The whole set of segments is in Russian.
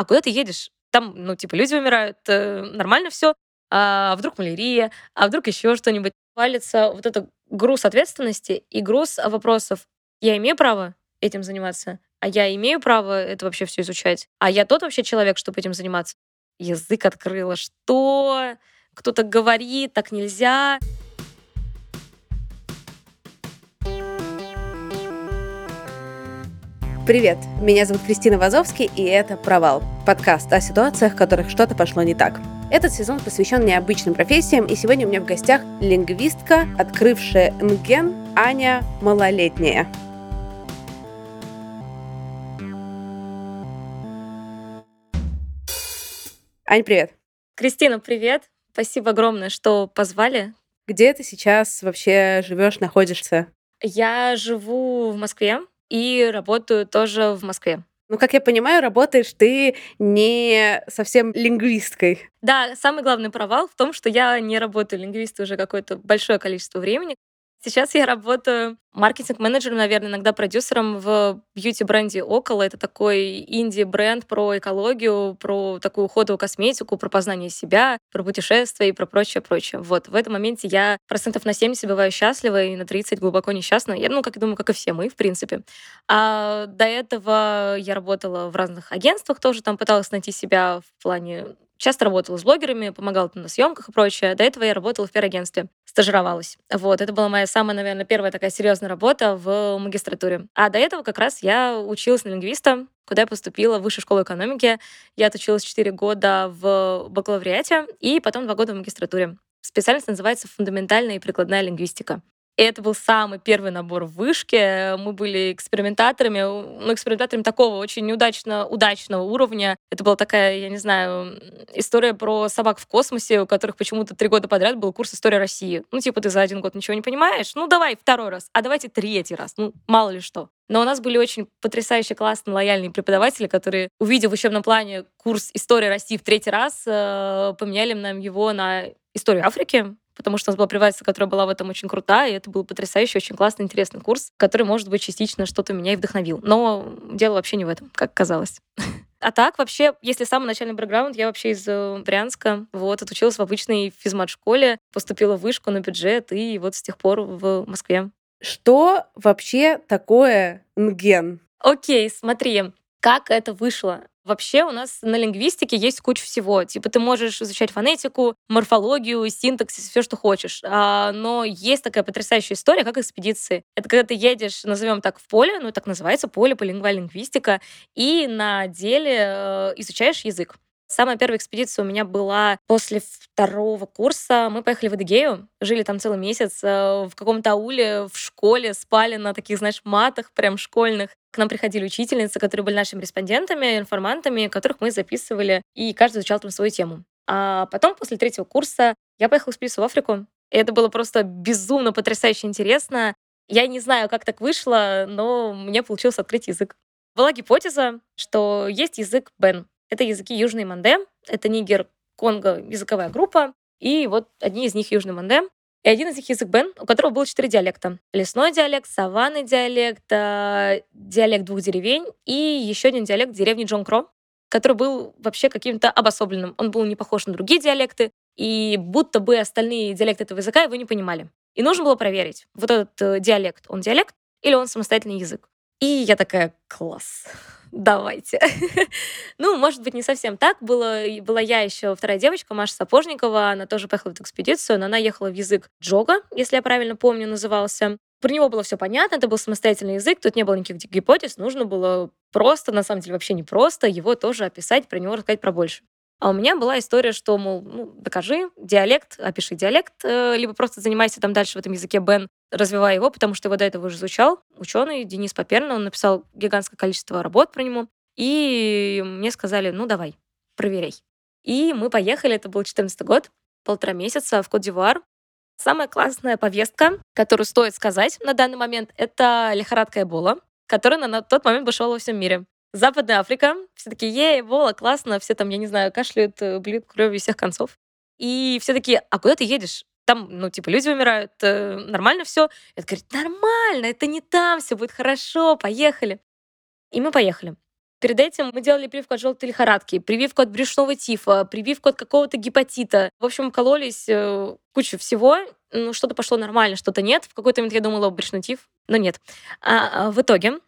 а куда ты едешь? Там, ну, типа, люди умирают, э, нормально все. А вдруг малярия, а вдруг еще что-нибудь. Валится вот этот груз ответственности и груз вопросов. Я имею право этим заниматься? А я имею право это вообще все изучать? А я тот вообще человек, чтобы этим заниматься? Язык открыла. Что? Кто-то говорит, так нельзя. Привет, меня зовут Кристина Вазовский, и это «Провал» — подкаст о ситуациях, в которых что-то пошло не так. Этот сезон посвящен необычным профессиям, и сегодня у меня в гостях лингвистка, открывшая НГЕН Аня Малолетняя. Ань, привет. Кристина, привет. Спасибо огромное, что позвали. Где ты сейчас вообще живешь, находишься? Я живу в Москве, и работаю тоже в Москве. Ну, как я понимаю, работаешь ты не совсем лингвисткой. Да, самый главный провал в том, что я не работаю лингвисткой уже какое-то большое количество времени. Сейчас я работаю маркетинг-менеджером, наверное, иногда продюсером в бьюти-бренде «Около». Это такой инди-бренд про экологию, про такую уходовую косметику, про познание себя, про путешествия и про прочее-прочее. Вот, в этом моменте я процентов на 70 бываю счастлива и на 30 глубоко несчастна. Я, ну, как я думаю, как и все мы, в принципе. А до этого я работала в разных агентствах тоже, там пыталась найти себя в плане часто работала с блогерами, помогала там на съемках и прочее. До этого я работала в пиар-агентстве, стажировалась. Вот, это была моя самая, наверное, первая такая серьезная работа в магистратуре. А до этого как раз я училась на лингвиста, куда я поступила в высшую школу экономики. Я отучилась 4 года в бакалавриате и потом 2 года в магистратуре. Специальность называется «Фундаментальная и прикладная лингвистика». И это был самый первый набор в вышке. Мы были экспериментаторами, ну, экспериментаторами такого очень неудачно, удачного уровня. Это была такая, я не знаю, история про собак в космосе, у которых почему-то три года подряд был курс истории России. Ну, типа, ты за один год ничего не понимаешь? Ну, давай второй раз, а давайте третий раз. Ну, мало ли что. Но у нас были очень потрясающие, классные, лояльные преподаватели, которые, увидев в учебном плане курс истории России в третий раз, э, поменяли нам его на историю Африки, потому что у нас была приватица, которая была в этом очень крутая, и это был потрясающий, очень классный, интересный курс, который, может быть, частично что-то меня и вдохновил. Но дело вообще не в этом, как казалось. А так, вообще, если самый начальный бэкграунд, я вообще из э, Брянска, вот, отучилась в обычной физмат-школе, поступила в вышку на бюджет, и вот с тех пор в Москве. Что вообще такое НГЕН? Окей, смотри, как это вышло. Вообще у нас на лингвистике есть куча всего. Типа ты можешь изучать фонетику, морфологию, синтаксис, все, что хочешь. А, но есть такая потрясающая история, как экспедиции. Это когда ты едешь, назовем так, в поле, ну так называется поле, полингвальная лингвистика, и на деле э, изучаешь язык. Самая первая экспедиция у меня была после второго курса. Мы поехали в Адыгею, жили там целый месяц э, в каком-то ауле, в школе, спали на таких, знаешь, матах прям школьных. К нам приходили учительницы, которые были нашими респондентами, информантами, которых мы записывали, и каждый изучал там свою тему. А потом, после третьего курса, я поехала экспедицию в Африку. И это было просто безумно потрясающе интересно. Я не знаю, как так вышло, но мне получилось открыть язык. Была гипотеза, что есть язык Бен. Это языки Южной Манде, это Нигер, Конго, языковая группа, и вот одни из них Южный Манде. И один из них язык Бен, у которого было четыре диалекта. Лесной диалект, саванный диалект, э, диалект двух деревень и еще один диалект деревни Джон Кро, который был вообще каким-то обособленным. Он был не похож на другие диалекты, и будто бы остальные диалекты этого языка его не понимали. И нужно было проверить, вот этот э, диалект, он диалект или он самостоятельный язык. И я такая, класс, давайте. ну, может быть, не совсем так. Было, была я еще вторая девочка, Маша Сапожникова, она тоже поехала в эту экспедицию, но она ехала в язык джога, если я правильно помню, назывался. Про него было все понятно, это был самостоятельный язык, тут не было никаких гипотез, нужно было просто, на самом деле вообще не просто, его тоже описать, про него рассказать про больше. А у меня была история, что, мол, ну, докажи диалект, опиши диалект, э, либо просто занимайся там дальше в этом языке Бен, развивая его, потому что его до этого уже изучал ученый Денис Поперна, он написал гигантское количество работ про него, и мне сказали, ну, давай, проверяй. И мы поехали, это был 14 год, полтора месяца в Кот-Дивуар. Самая классная повестка, которую стоит сказать на данный момент, это лихорадка Эбола, которая на тот момент бушевала во всем мире. Западная Африка. Все такие, ей, Эбола, классно. Все там, я не знаю, кашляют, блюют кровью всех концов. И все такие, а куда ты едешь? Там, ну, типа, люди умирают, э, нормально все. Я говорю, нормально, это не там, все будет хорошо, поехали. И мы поехали. Перед этим мы делали прививку от желтой лихорадки, прививку от брюшного тифа, прививку от какого-то гепатита. В общем, кололись э, кучу всего. Ну, что-то пошло нормально, что-то нет. В какой-то момент я думала, брюшной тиф, но нет. А, а в итоге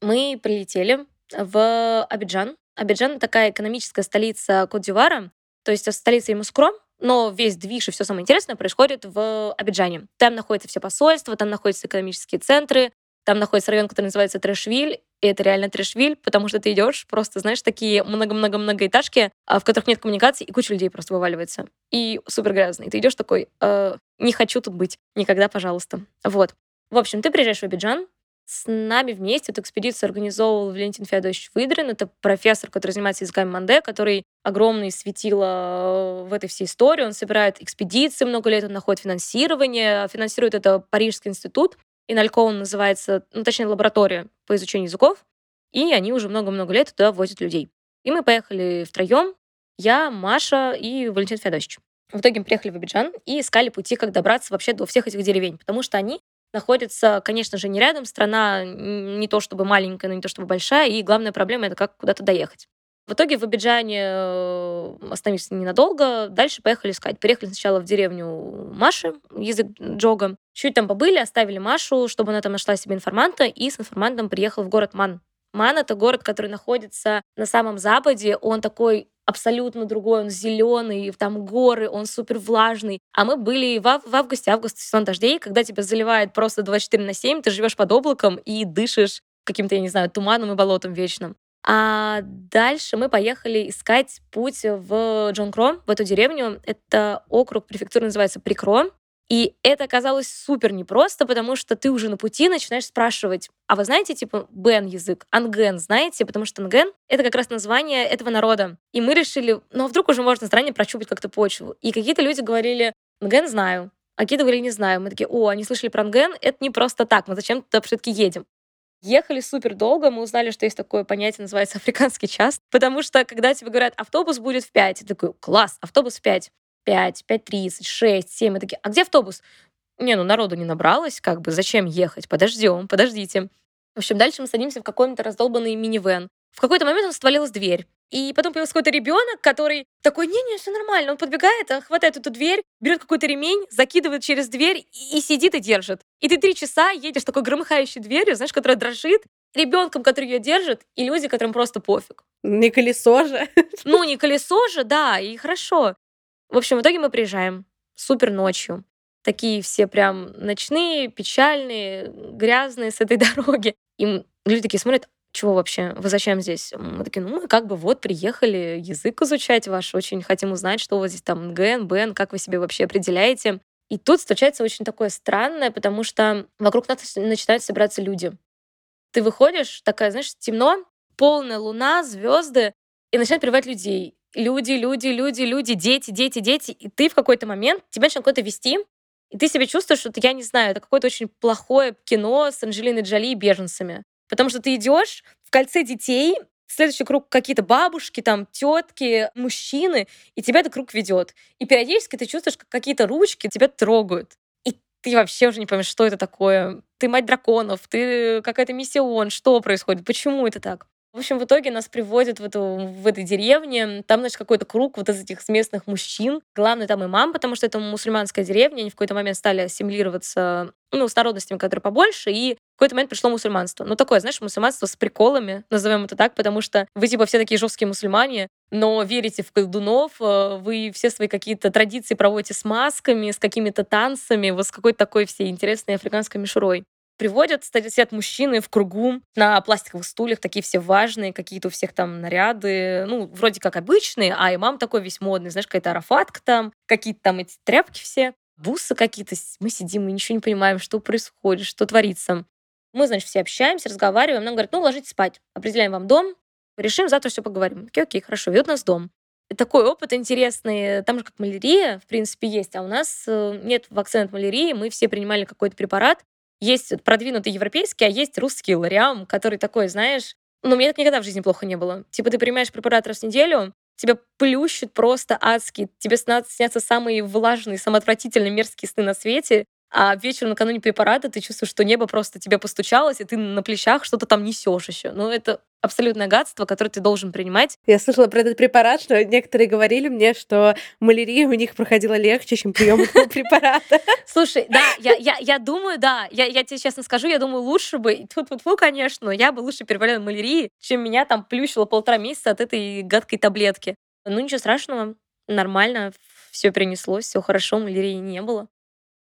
мы прилетели в Абиджан. Абиджан — такая экономическая столица Кот-Дивара, то есть столица Ямускро, но весь движ и все самое интересное происходит в Абиджане. Там находятся все посольства, там находятся экономические центры, там находится район, который называется Трэшвиль, и это реально Трэшвиль, потому что ты идешь просто, знаешь, такие много-много-много этажки, а, в которых нет коммуникации, и куча людей просто вываливается. И супер грязный. Ты идешь такой, э, не хочу тут быть, никогда, пожалуйста. Вот. В общем, ты приезжаешь в Абиджан, с нами вместе эту экспедицию организовывал Валентин Феодосович Выдрин. Это профессор, который занимается языками Манде, который огромный светило в этой всей истории. Он собирает экспедиции много лет, он находит финансирование. Финансирует это Парижский институт. И он называется, ну, точнее, лаборатория по изучению языков. И они уже много-много лет туда возят людей. И мы поехали втроем, я, Маша и Валентин Феодосович. В итоге мы приехали в Абиджан и искали пути, как добраться вообще до всех этих деревень, потому что они находятся, конечно же, не рядом. Страна не то чтобы маленькая, но не то чтобы большая. И главная проблема — это как куда-то доехать. В итоге в Абиджане э, остановились ненадолго, дальше поехали искать. Приехали сначала в деревню Маши, язык Джога. Чуть там побыли, оставили Машу, чтобы она там нашла себе информанта, и с информантом приехал в город Ман. Ман — это город, который находится на самом западе. Он такой абсолютно другой, он зеленый, там горы, он супер влажный. А мы были в, в августе, август сезон дождей, когда тебя заливает просто 24 на 7, ты живешь под облаком и дышишь каким-то, я не знаю, туманом и болотом вечным. А дальше мы поехали искать путь в Джонкро, в эту деревню. Это округ, префектура называется Прикро. И это оказалось супер непросто, потому что ты уже на пути начинаешь спрашивать, а вы знаете, типа, бен язык, анген знаете? Потому что анген — это как раз название этого народа. И мы решили, ну а вдруг уже можно заранее прощупать как-то почву. И какие-то люди говорили, анген знаю, а какие-то говорили, не знаю. Мы такие, о, они слышали про анген, это не просто так, мы зачем туда все-таки едем? Ехали супер долго, мы узнали, что есть такое понятие, называется африканский час, потому что когда тебе говорят, автобус будет в 5, ты такой, класс, автобус в 5. 5, 5.30, 6, 7. Мы такие, а где автобус? Не, ну народу не набралось, как бы, зачем ехать? Подождем, подождите. В общем, дальше мы садимся в какой-то раздолбанный минивэн. В какой-то момент у нас отвалилась дверь. И потом появился какой-то ребенок, который такой, не-не, все нормально. Он подбегает, хватает эту дверь, берет какой-то ремень, закидывает через дверь и, и сидит и держит. И ты три часа едешь такой громыхающей дверью, знаешь, которая дрожит, ребенком, который ее держит, и люди, которым просто пофиг. Не колесо же. Ну, не колесо же, да, и хорошо. В общем, в итоге мы приезжаем супер ночью. Такие все прям ночные, печальные, грязные с этой дороги. И люди такие смотрят, чего вообще, вы зачем здесь? Мы такие, ну, мы как бы вот приехали язык изучать ваш, очень хотим узнать, что у вас здесь там НГН, БН, как вы себе вообще определяете. И тут случается очень такое странное, потому что вокруг нас начинают собираться люди. Ты выходишь, такая, знаешь, темно, полная луна, звезды, и начинают приводить людей люди, люди, люди, люди, дети, дети, дети, и ты в какой-то момент, тебя начинает куда-то вести, и ты себя чувствуешь, что, я не знаю, это какое-то очень плохое кино с Анджелиной Джоли и беженцами. Потому что ты идешь в кольце детей, следующий круг какие-то бабушки, там, тетки, мужчины, и тебя этот круг ведет. И периодически ты чувствуешь, как какие-то ручки тебя трогают. И ты вообще уже не понимаешь, что это такое. Ты мать драконов, ты какая-то миссион, что происходит, почему это так. В общем, в итоге нас приводят в, эту, в этой деревне. Там, значит, какой-то круг вот из этих местных мужчин. Главный там имам, потому что это мусульманская деревня. Они в какой-то момент стали ассимилироваться ну, с народностями, которые побольше, и в какой-то момент пришло мусульманство. Ну, такое, знаешь, мусульманство с приколами, назовем это так, потому что вы, типа, все такие жесткие мусульмане, но верите в колдунов, э, вы все свои какие-то традиции проводите с масками, с какими-то танцами, вот с какой-то такой всей интересной африканской мишурой приводят, сидят мужчины в кругу на пластиковых стульях, такие все важные, какие-то у всех там наряды, ну, вроде как обычные, а имам такой весь модный, знаешь, какая-то арафатка там, какие-то там эти тряпки все, бусы какие-то. Мы сидим, мы ничего не понимаем, что происходит, что творится. Мы, значит, все общаемся, разговариваем, нам говорят, ну, ложитесь спать, определяем вам дом, решим, завтра все поговорим. Окей, окей, хорошо, ведут нас дом. Такой опыт интересный. Там же как малярия, в принципе, есть, а у нас э, нет вакцины от малярии. Мы все принимали какой-то препарат, есть продвинутый европейский, а есть русский лариам, который такой, знаешь, ну, мне так никогда в жизни плохо не было. Типа, ты принимаешь препарат раз в неделю, тебя плющит просто адски, тебе снятся самые влажные, самые отвратительные, мерзкие сны на свете, а вечером накануне препарата ты чувствуешь, что небо просто тебе постучалось, и ты на плечах что-то там несешь еще. Ну, это абсолютное гадство, которое ты должен принимать. Я слышала про этот препарат, что некоторые говорили мне, что малярия у них проходила легче, чем прием этого препарата. Слушай, да, я, я, я думаю, да, я, я тебе честно скажу, я думаю, лучше бы, тут вот ну, конечно, я бы лучше переболела малярией, чем меня там плющило полтора месяца от этой гадкой таблетки. Ну, ничего страшного, нормально, все перенеслось, все хорошо, малярии не было.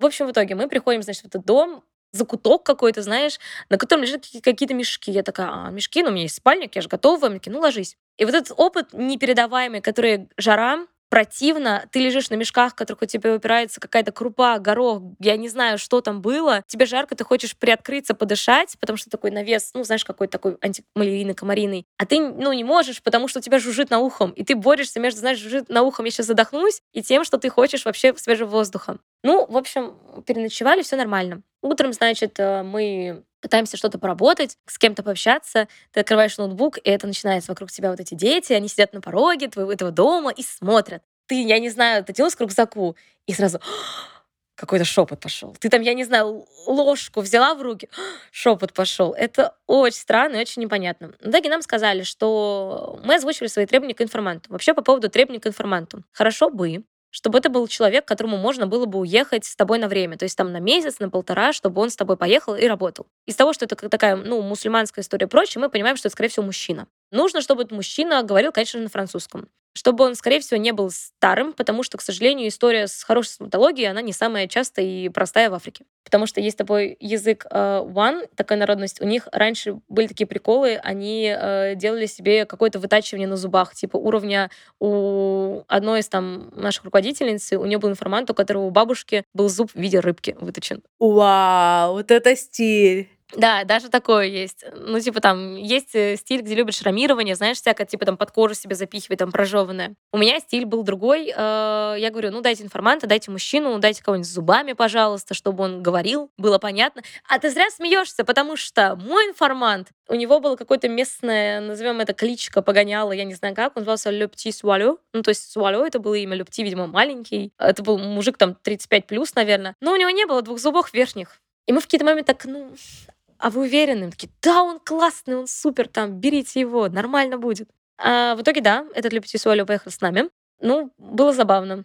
В общем, в итоге мы приходим, значит, в этот дом, закуток какой-то, знаешь, на котором лежат какие-то мешки. Я такая, а, мешки, ну, у меня есть спальник, я же готова. Мне ну, ложись. И вот этот опыт непередаваемый, который жара, противно, ты лежишь на мешках, в которых у тебя упирается какая-то крупа, горох, я не знаю, что там было, тебе жарко, ты хочешь приоткрыться, подышать, потому что такой навес, ну, знаешь, какой-то такой антималярийный, комариный, а ты, ну, не можешь, потому что у тебя жужжит на ухом, и ты борешься между, знаешь, жужжит на ухом, я сейчас задохнусь, и тем, что ты хочешь вообще свежего воздуха. Ну, в общем, переночевали, все нормально. Утром, значит, э, мы пытаемся что-то поработать, с кем-то пообщаться, ты открываешь ноутбук, и это начинается вокруг тебя вот эти дети, они сидят на пороге твоего этого дома и смотрят. Ты, я не знаю, ты тянулась к рюкзаку, и сразу какой-то шепот пошел. Ты там, я не знаю, ложку взяла в руки, шепот пошел. Это очень странно и очень непонятно. В итоге нам сказали, что мы озвучивали свои требования к информанту. Вообще по поводу требований к информанту. Хорошо бы, чтобы это был человек, которому можно было бы уехать с тобой на время, то есть там на месяц, на полтора, чтобы он с тобой поехал и работал. Из того, что это такая, ну, мусульманская история прочее, мы понимаем, что это, скорее всего, мужчина. Нужно, чтобы этот мужчина говорил, конечно, на французском чтобы он, скорее всего, не был старым, потому что, к сожалению, история с хорошей стоматологией, она не самая частая и простая в Африке. Потому что есть такой язык uh, one, такая народность. У них раньше были такие приколы, они uh, делали себе какое-то вытачивание на зубах, типа уровня у одной из там наших руководительниц, у нее был информант, у которого у бабушки был зуб в виде рыбки выточен. Вау, вот это стиль! Да, даже такое есть. Ну, типа там есть э, стиль, где любят шрамирование, знаешь, всякое, типа там под кожу себе запихивать, там прожеванное. У меня стиль был другой. Э, я говорю, ну, дайте информанта, дайте мужчину, дайте кого-нибудь с зубами, пожалуйста, чтобы он говорил, было понятно. А ты зря смеешься, потому что мой информант, у него было какое-то местное, назовем это кличка, погоняло, я не знаю как, он назывался Лепти Суалю. Ну, то есть Суалю это было имя, Лепти, видимо, маленький. Это был мужик там 35 плюс, наверное. Но у него не было двух зубов верхних. И мы в какие-то моменты так, ну, а вы уверены? Мы такие, да, он классный, он супер, там, берите его, нормально будет. А в итоге, да, этот Любитель Суалю поехал с нами. Ну, было забавно.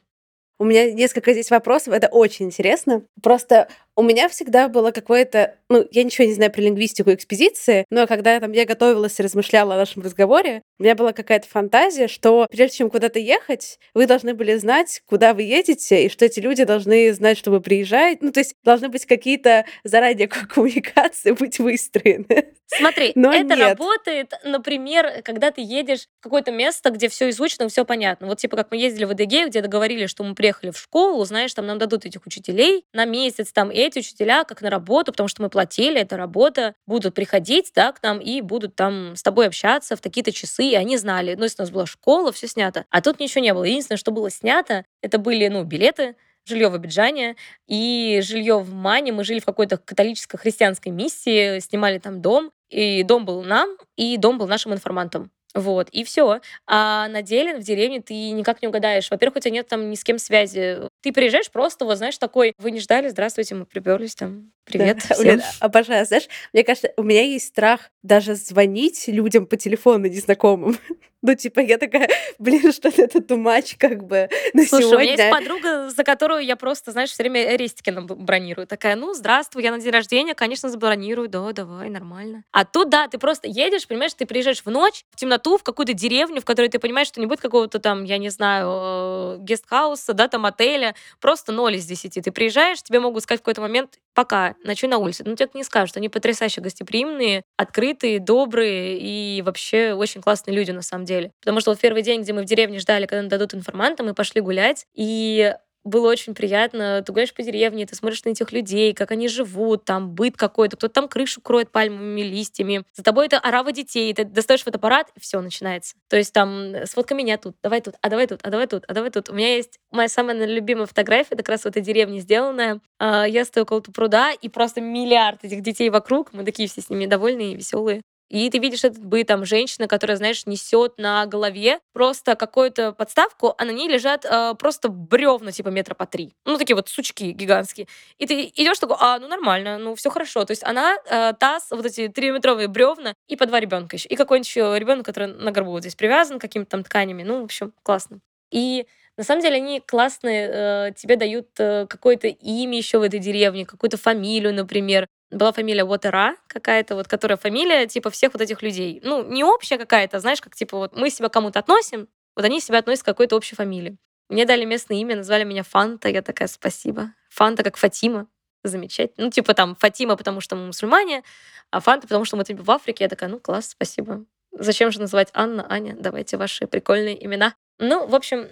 У меня несколько здесь вопросов, это очень интересно. Просто у меня всегда было какое-то... Ну, я ничего не знаю про лингвистику экспедиции, но когда там, я готовилась и размышляла о нашем разговоре, у меня была какая-то фантазия, что прежде чем куда-то ехать, вы должны были знать, куда вы едете, и что эти люди должны знать, что вы приезжаете. Ну, то есть должны быть какие-то заранее коммуникации быть выстроены. Смотри, Но это нет. работает, например, когда ты едешь в какое-то место, где все изучено, все понятно. Вот типа как мы ездили в Эдегею, где договорились, что мы приехали в школу, знаешь, там нам дадут этих учителей на месяц, там, и эти учителя как на работу, потому что мы платили, это работа, будут приходить, да, к нам и будут там с тобой общаться в такие-то часы, и они знали, ну, если у нас была школа, все снято. А тут ничего не было. Единственное, что было снято, это были, ну, билеты, жилье в Абиджане и жилье в Мане. Мы жили в какой-то католическо-христианской миссии, снимали там дом, и дом был нам, и дом был нашим информантом. Вот, и все. А на деле в деревне ты никак не угадаешь. Во-первых, у тебя нет там ни с кем связи. Ты приезжаешь просто, вот знаешь, такой, вы не ждали, здравствуйте, мы приперлись там, привет да, всем. обожаю, знаешь, мне кажется, у меня есть страх даже звонить людям по телефону незнакомым. Ну, типа, я такая, блин, что это тумач, как бы, на Слушай, сегодня. у меня есть подруга, за которую я просто, знаешь, все время рестики бронирую. Такая, ну, здравствуй, я на день рождения, конечно, забронирую, да, давай, нормально. А тут, да, ты просто едешь, понимаешь, ты приезжаешь в ночь, в темноту, в какую-то деревню, в которой ты понимаешь, что не будет какого-то там, я не знаю, э, гестхауса, да, там отеля, просто ноль из десяти. Ты приезжаешь, тебе могут сказать в какой-то момент, пока, ночуй на улице. Ну, тебе не скажут, они потрясающе гостеприимные, открытые, добрые и вообще очень классные люди, на самом деле. Потому что вот первый день, где мы в деревне ждали, когда нам дадут информанта, мы пошли гулять, и было очень приятно. Ты гуляешь по деревне, ты смотришь на этих людей, как они живут, там быт какой-то, кто-то там крышу кроет пальмовыми листьями. За тобой это орава детей, ты достаешь фотоаппарат, и все начинается. То есть там сфотка меня тут, давай тут, а давай тут, а давай тут, а давай тут. У меня есть моя самая любимая фотография, это как раз в этой деревне сделанная. А, я стою около пруда, и просто миллиард этих детей вокруг, мы такие все с ними довольные и веселые. И ты видишь этот быт, там, женщина, которая, знаешь, несет на голове просто какую-то подставку, а на ней лежат э, просто бревна, типа метра по три. Ну, такие вот сучки гигантские. И ты идешь такой, а, ну нормально, ну все хорошо. То есть она, э, таз, вот эти трехметровые бревна и по два ребенка еще. И какой-нибудь еще ребенок, который на горбу вот здесь привязан какими-то там тканями. Ну, в общем, классно. И на самом деле они классные, э, тебе дают э, какое-то имя еще в этой деревне, какую-то фамилию, например. Была фамилия Уотера какая-то, вот, которая фамилия типа всех вот этих людей. Ну, не общая какая-то, знаешь, как типа вот мы себя кому-то относим, вот они себя относят к какой-то общей фамилии. Мне дали местное имя, назвали меня Фанта, я такая, спасибо. Фанта как Фатима, замечательно. Ну, типа там Фатима, потому что мы мусульмане, а Фанта, потому что мы типа в Африке. Я такая, ну, класс, спасибо. Зачем же называть Анна, Аня? Давайте ваши прикольные имена. Ну, в общем,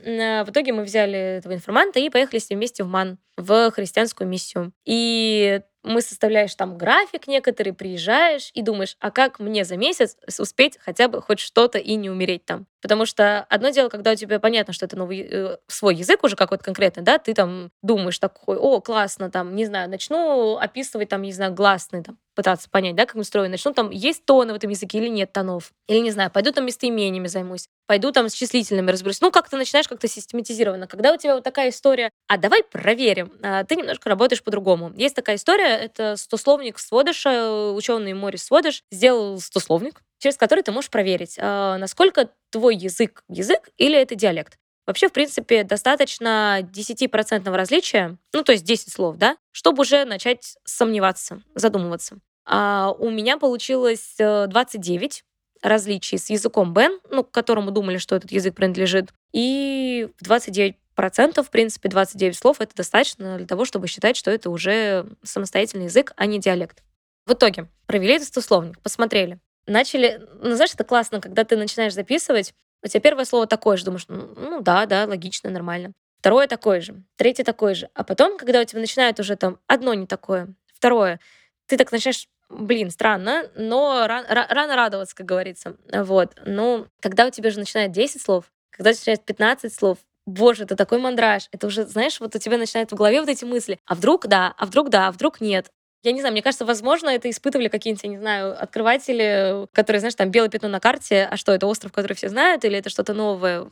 в итоге мы взяли этого информанта и поехали с ним вместе в МАН, в христианскую миссию. И мы составляешь там график некоторый, приезжаешь и думаешь, а как мне за месяц успеть хотя бы хоть что-то и не умереть там? Потому что одно дело, когда у тебя понятно, что это новый э, свой язык уже какой-то конкретный, да, ты там думаешь такой, о, классно, там, не знаю, начну описывать там, не знаю, гласные, там, пытаться понять, да, как устроено, начну там, есть тоны в этом языке или нет тонов, или, не знаю, пойду там местоимениями займусь, пойду там с числительными разберусь. Ну, как ты начинаешь как-то систематизированно. Когда у тебя вот такая история, а давай проверим, а, ты немножко работаешь по-другому. Есть такая история, это стословник Сводыша, ученый Морис Сводыш сделал стословник, через который ты можешь проверить, а, насколько твой язык язык или это диалект. Вообще, в принципе, достаточно 10% различия, ну, то есть 10 слов, да, чтобы уже начать сомневаться, задумываться. А у меня получилось 29 э, различий с языком Бен, ну, к которому думали, что этот язык принадлежит. И 29 процентов, в принципе, 29 слов — это достаточно для того, чтобы считать, что это уже самостоятельный язык, а не диалект. В итоге провели этот условник, посмотрели. Начали... Ну, знаешь, это классно, когда ты начинаешь записывать, у тебя первое слово такое же, думаешь, ну, ну да, да, логично, нормально. Второе такое же, третье такое же. А потом, когда у тебя начинает уже там одно не такое, второе, ты так начинаешь блин, странно, но рано, рано радоваться, как говорится. Вот. Но когда у тебя же начинает 10 слов, когда у тебя начинает 15 слов, боже, это такой мандраж. Это уже, знаешь, вот у тебя начинают в голове вот эти мысли. А вдруг да, а вдруг да, а вдруг нет. Я не знаю, мне кажется, возможно, это испытывали какие-нибудь, я не знаю, открыватели, которые, знаешь, там белое пятно на карте, а что, это остров, который все знают, или это что-то новое?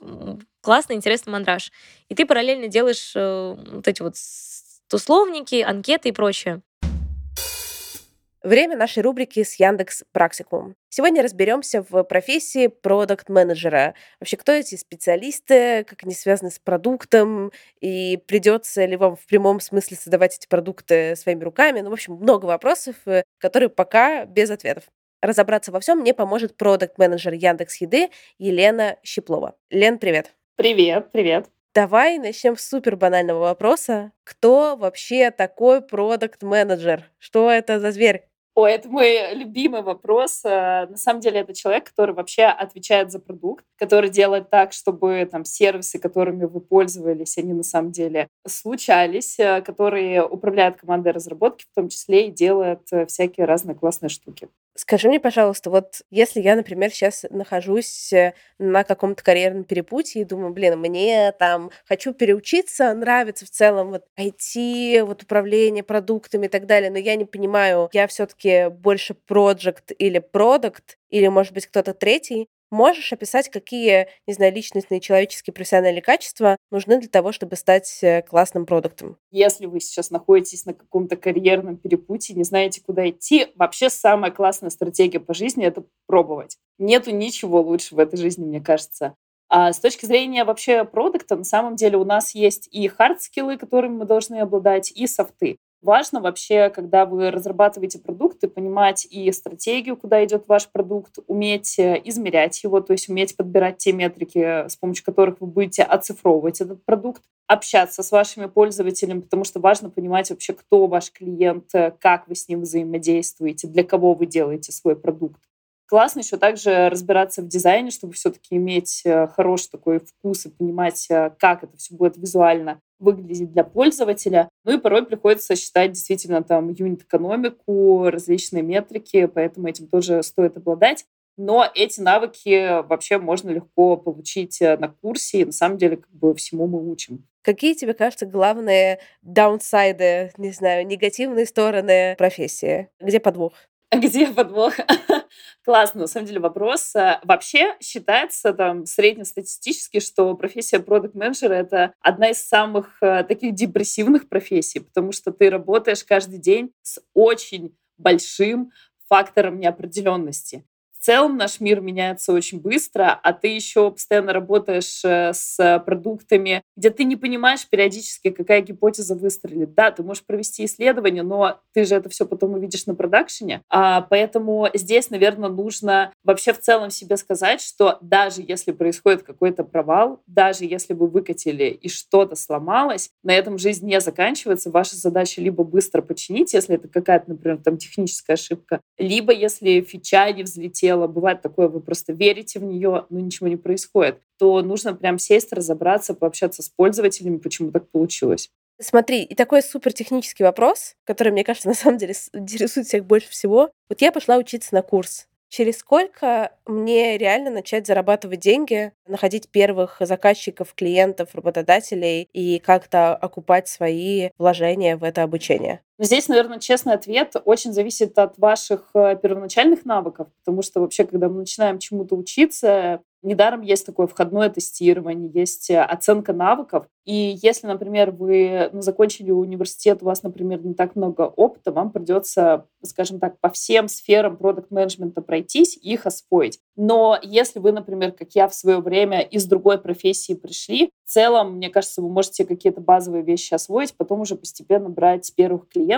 Классный, интересный мандраж. И ты параллельно делаешь э, вот эти вот условники, анкеты и прочее. Время нашей рубрики с Яндекс Практикум. Сегодня разберемся в профессии продукт менеджера Вообще, кто эти специалисты, как они связаны с продуктом, и придется ли вам в прямом смысле создавать эти продукты своими руками. Ну, в общем, много вопросов, э, которые пока без ответов. Разобраться во всем мне поможет продукт менеджер Яндекс Еды Елена Щеплова. Лен, привет. Привет, привет. Давай начнем с супер банального вопроса. Кто вообще такой продукт менеджер Что это за зверь? О, это мой любимый вопрос. Э, на самом деле это человек, который вообще отвечает за продукт, который делает так, чтобы там сервисы, которыми вы пользовались, они на самом деле случались, э, который управляет командой разработки, в том числе и делает э, всякие разные классные штуки. Скажи мне, пожалуйста, вот если я, например, сейчас нахожусь на каком-то карьерном перепутье и думаю, блин, мне там хочу переучиться, нравится в целом вот IT, вот управление продуктами и так далее, но я не понимаю, я все-таки больше project или продукт, или, может быть, кто-то третий, Можешь описать, какие, не знаю, личностные, человеческие, профессиональные качества нужны для того, чтобы стать э, классным продуктом? Если вы сейчас находитесь на каком-то карьерном перепутье, не знаете, куда идти, вообще самая классная стратегия по жизни — это пробовать. Нету ничего лучше в этой жизни, мне кажется. А с точки зрения вообще продукта, на самом деле у нас есть и хард-скиллы, которыми мы должны обладать, и софты. Важно вообще, когда вы разрабатываете продукты, понимать и стратегию, куда идет ваш продукт, уметь э, измерять его, то есть уметь подбирать те метрики, с помощью которых вы будете оцифровывать этот продукт, общаться с вашими пользователями, потому что важно понимать вообще, кто ваш клиент, э, как вы с ним взаимодействуете, для кого вы делаете свой продукт. Классно еще также разбираться в дизайне, чтобы все-таки иметь э, хороший такой вкус и понимать, как это все будет визуально выглядеть для пользователя. Ну и порой приходится считать действительно там юнит-экономику, различные метрики, поэтому этим тоже стоит обладать. Но эти навыки вообще можно легко получить э, на курсе, и на самом деле как бы всему мы учим. Какие тебе кажутся главные даунсайды, не знаю, негативные стороны профессии? Где подвох? Где подвох? Классно, на самом деле вопрос. Э, вообще считается там среднестатистически, что профессия продукт менеджера это одна из самых э, таких депрессивных профессий, потому что ты работаешь каждый день с очень большим фактором неопределенности целом наш мир меняется очень быстро, а ты еще постоянно работаешь э, с продуктами, где ты не понимаешь периодически, какая гипотеза выстрелит. Да, ты можешь провести исследование, но ты же это все потом увидишь на продакшене. А, поэтому здесь, наверное, нужно вообще в целом себе сказать, что даже если происходит какой-то провал, даже если вы выкатили и что-то сломалось, на этом жизнь не заканчивается. Ваша задача либо быстро починить, если это какая-то, например, там техническая ошибка, либо если фича не взлетела, дело, бывает такое, вы просто верите в нее, но ничего не происходит, то нужно прям сесть, разобраться, пообщаться с пользователями, почему так получилось. Смотри, и такой супер технический вопрос, который, мне кажется, на самом деле интересует всех больше всего. Вот я пошла учиться на курс через сколько мне реально начать зарабатывать деньги, находить первых заказчиков, клиентов, работодателей и как-то окупать свои вложения в это обучение? Здесь, наверное, честный ответ очень зависит от ваших э, первоначальных навыков, потому что вообще, когда мы начинаем чему-то учиться, Недаром есть такое входное тестирование, есть э, оценка навыков. И если, например, вы ну, закончили университет, у вас, например, не так много опыта, вам придется, скажем так, по всем сферам продукт-менеджмента пройтись и их освоить. Но если вы, например, как я в свое время из другой профессии пришли, в целом, мне кажется, вы можете какие-то базовые вещи освоить, потом уже постепенно брать первых клиентов.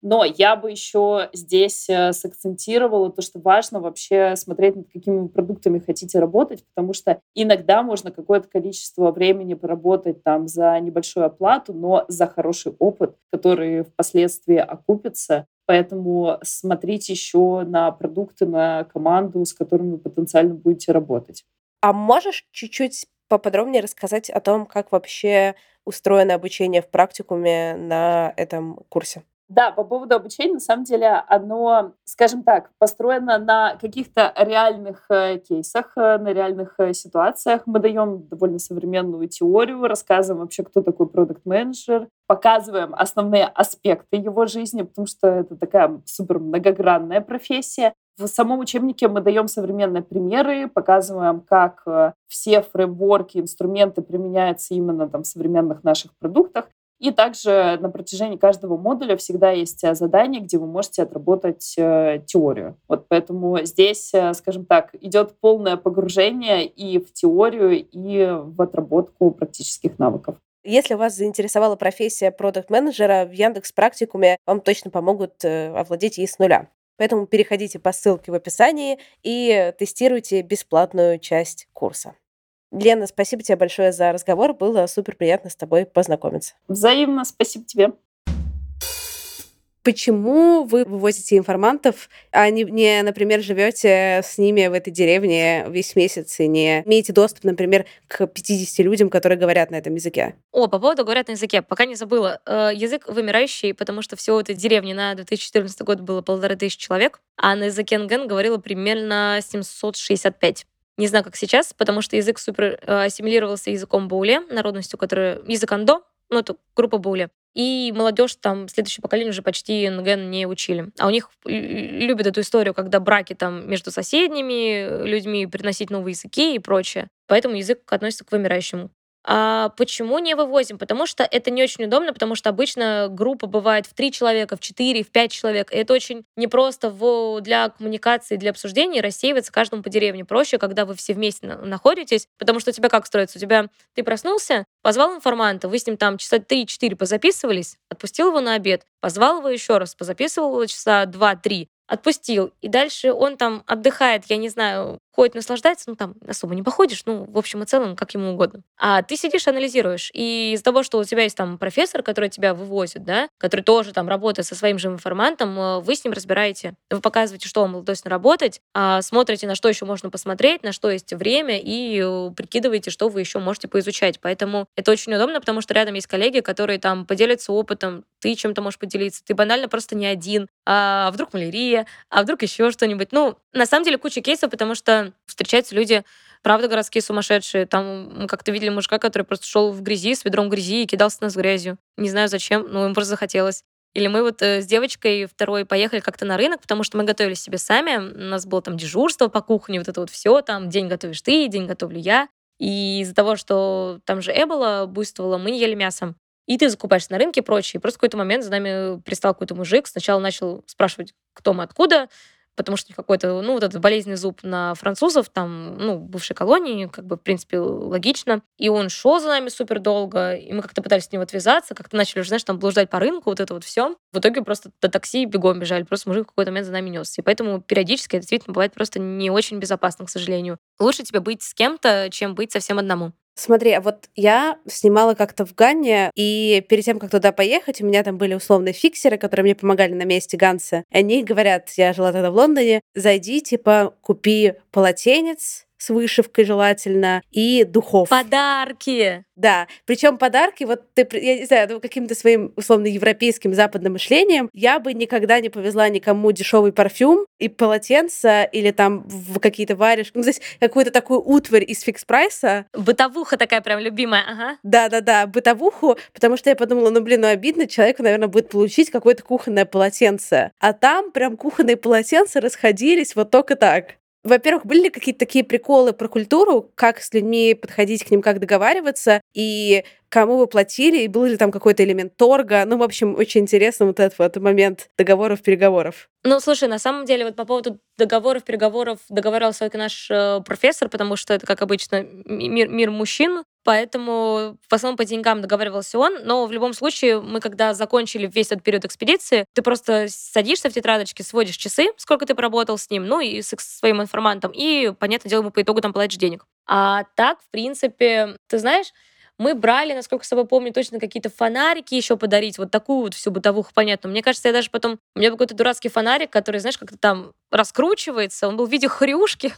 Но я бы еще здесь э, сакцентировала то, что важно вообще смотреть, над какими продуктами хотите работать, потому что иногда можно какое-то количество времени поработать там за небольшую оплату, но за хороший опыт, который впоследствии окупится. Поэтому смотрите еще на продукты, на команду, с которыми вы потенциально будете работать. А можешь чуть-чуть поподробнее рассказать о том, как вообще устроено обучение в практикуме на этом курсе? Да, по поводу обучения, на самом деле, оно, скажем так, построено на каких-то реальных э, кейсах, э, на реальных э, ситуациях. Мы даем довольно современную теорию, рассказываем вообще, кто такой продукт менеджер показываем основные аспекты его жизни, потому что это такая супер многогранная профессия. В самом учебнике мы даем современные примеры, показываем, как все фреймворки, инструменты применяются именно там, в современных наших продуктах. И также на протяжении каждого модуля всегда есть э, задание, где вы можете отработать э, теорию. Вот поэтому здесь, э, скажем так, идет полное погружение и в теорию, и в отработку практических навыков. Если вас заинтересовала профессия продукт-менеджера, в Яндекс Практикуме вам точно помогут овладеть ей с нуля. Поэтому переходите по ссылке в описании и тестируйте бесплатную часть курса. Лена, спасибо тебе большое за разговор. Было супер приятно с тобой познакомиться. Взаимно. Спасибо тебе. Почему вы вывозите информантов, а не, не, например, живете с ними в этой деревне весь месяц и не имеете доступ, например, к 50 людям, которые говорят на этом языке? О, по поводу говорят на языке. Пока не забыла. Э, язык вымирающий, потому что всего этой деревне на 2014 год было полторы тысячи человек, а на языке НГН говорило примерно 765. Не знаю, как сейчас, потому что язык супер э, ассимилировался языком Боуле, народностью, которая... Язык Андо, ну, это группа Боуле. И молодежь там, следующее поколение уже почти НГН не учили. А у них любят эту историю, когда браки там между соседними людьми, приносить новые языки и прочее. Поэтому язык относится к вымирающему. А почему не вывозим? Потому что это не очень удобно, потому что обычно группа бывает в три человека, в четыре, в пять человек. И это очень непросто в, для коммуникации, для обсуждений рассеиваться каждому по деревне. Проще, когда вы все вместе находитесь, потому что у тебя как строится? У тебя ты проснулся, позвал информанта, вы с ним там часа 3-4 позаписывались, отпустил его на обед, позвал его еще раз, позаписывал часа 2-3, отпустил. И дальше он там отдыхает, я не знаю, ходит, наслаждается, ну там особо не походишь, ну, в общем и целом, как ему угодно. А ты сидишь, анализируешь. И из-за того, что у тебя есть там профессор, который тебя вывозит, да, который тоже там работает со своим же информантом, э, вы с ним разбираете. Вы показываете, что вам удалось наработать, а смотрите, на что еще можно посмотреть, на что есть время, и э, прикидываете, что вы еще можете поизучать. Поэтому это очень удобно, потому что рядом есть коллеги, которые там поделятся опытом, ты чем-то можешь поделиться, ты банально просто не один, а вдруг малярия, а вдруг еще что-нибудь. Ну, на самом деле куча кейсов, потому что встречаются люди, правда, городские сумасшедшие. Там как-то видели мужика, который просто шел в грязи с ведром грязи и кидался нас грязью. Не знаю зачем, но ему просто захотелось. Или мы вот э, с девочкой второй поехали как-то на рынок, потому что мы готовили себе сами. У нас было там дежурство по кухне, вот это вот все, там день готовишь ты, день готовлю я. И из-за того, что там же Эбола буйствовала, мы не ели мясо. И ты закупаешься на рынке и прочее. И просто в какой-то момент за нами пристал какой-то мужик, сначала начал спрашивать, кто мы, откуда, потому что какой-то, ну, вот этот болезненный зуб на французов, там, ну, бывшей колонии, как бы, в принципе, логично. И он шел за нами супер долго, и мы как-то пытались с ним отвязаться, как-то начали уже, знаешь, там блуждать по рынку, вот это вот все. В итоге просто до такси бегом бежали, просто мужик в какой-то момент за нами нес. И поэтому периодически это действительно бывает просто не очень безопасно, к сожалению. Лучше тебе быть с кем-то, чем быть совсем одному. Смотри, а вот я снимала как-то в Ганне, и перед тем, как туда поехать, у меня там были условные фиксеры, которые мне помогали на месте Ганса. Они говорят, я жила тогда в Лондоне, зайди, типа, купи полотенец, с вышивкой желательно, и духов. Подарки! Да, причем подарки, вот ты, я не знаю, ну, каким-то своим условно европейским западным мышлением, я бы никогда не повезла никому дешевый парфюм и полотенце или там в какие-то варежки, ну, то есть какую-то такую утварь из фикс-прайса. Бытовуха такая прям любимая, ага. Да-да-да, бытовуху, потому что я подумала, ну, блин, ну, обидно, человеку, наверное, будет получить какое-то кухонное полотенце. А там прям кухонные полотенца расходились вот только так. Во-первых, были ли какие-то такие приколы про культуру, как с людьми подходить к ним, как договариваться, и кому вы платили, и был ли там какой-то элемент торга. Ну, в общем, очень интересно вот этот вот момент договоров, переговоров. Ну, слушай, на самом деле, вот по поводу договоров, переговоров договаривался только наш э, профессор, потому что это, как обычно, мир, мир мужчин, поэтому в основном по деньгам договаривался он, но в любом случае мы, когда закончили весь этот период экспедиции, ты просто садишься в тетрадочке, сводишь часы, сколько ты поработал с ним, ну и с своим информантом, и, понятное дело, ему по итогу там платишь денег. А так, в принципе, ты знаешь, мы брали, насколько с собой помню, точно какие-то фонарики еще подарить, вот такую вот всю бытовуху, понятно. Мне кажется, я даже потом... У меня был какой-то дурацкий фонарик, который, знаешь, как-то там раскручивается, он был в виде хрюшки,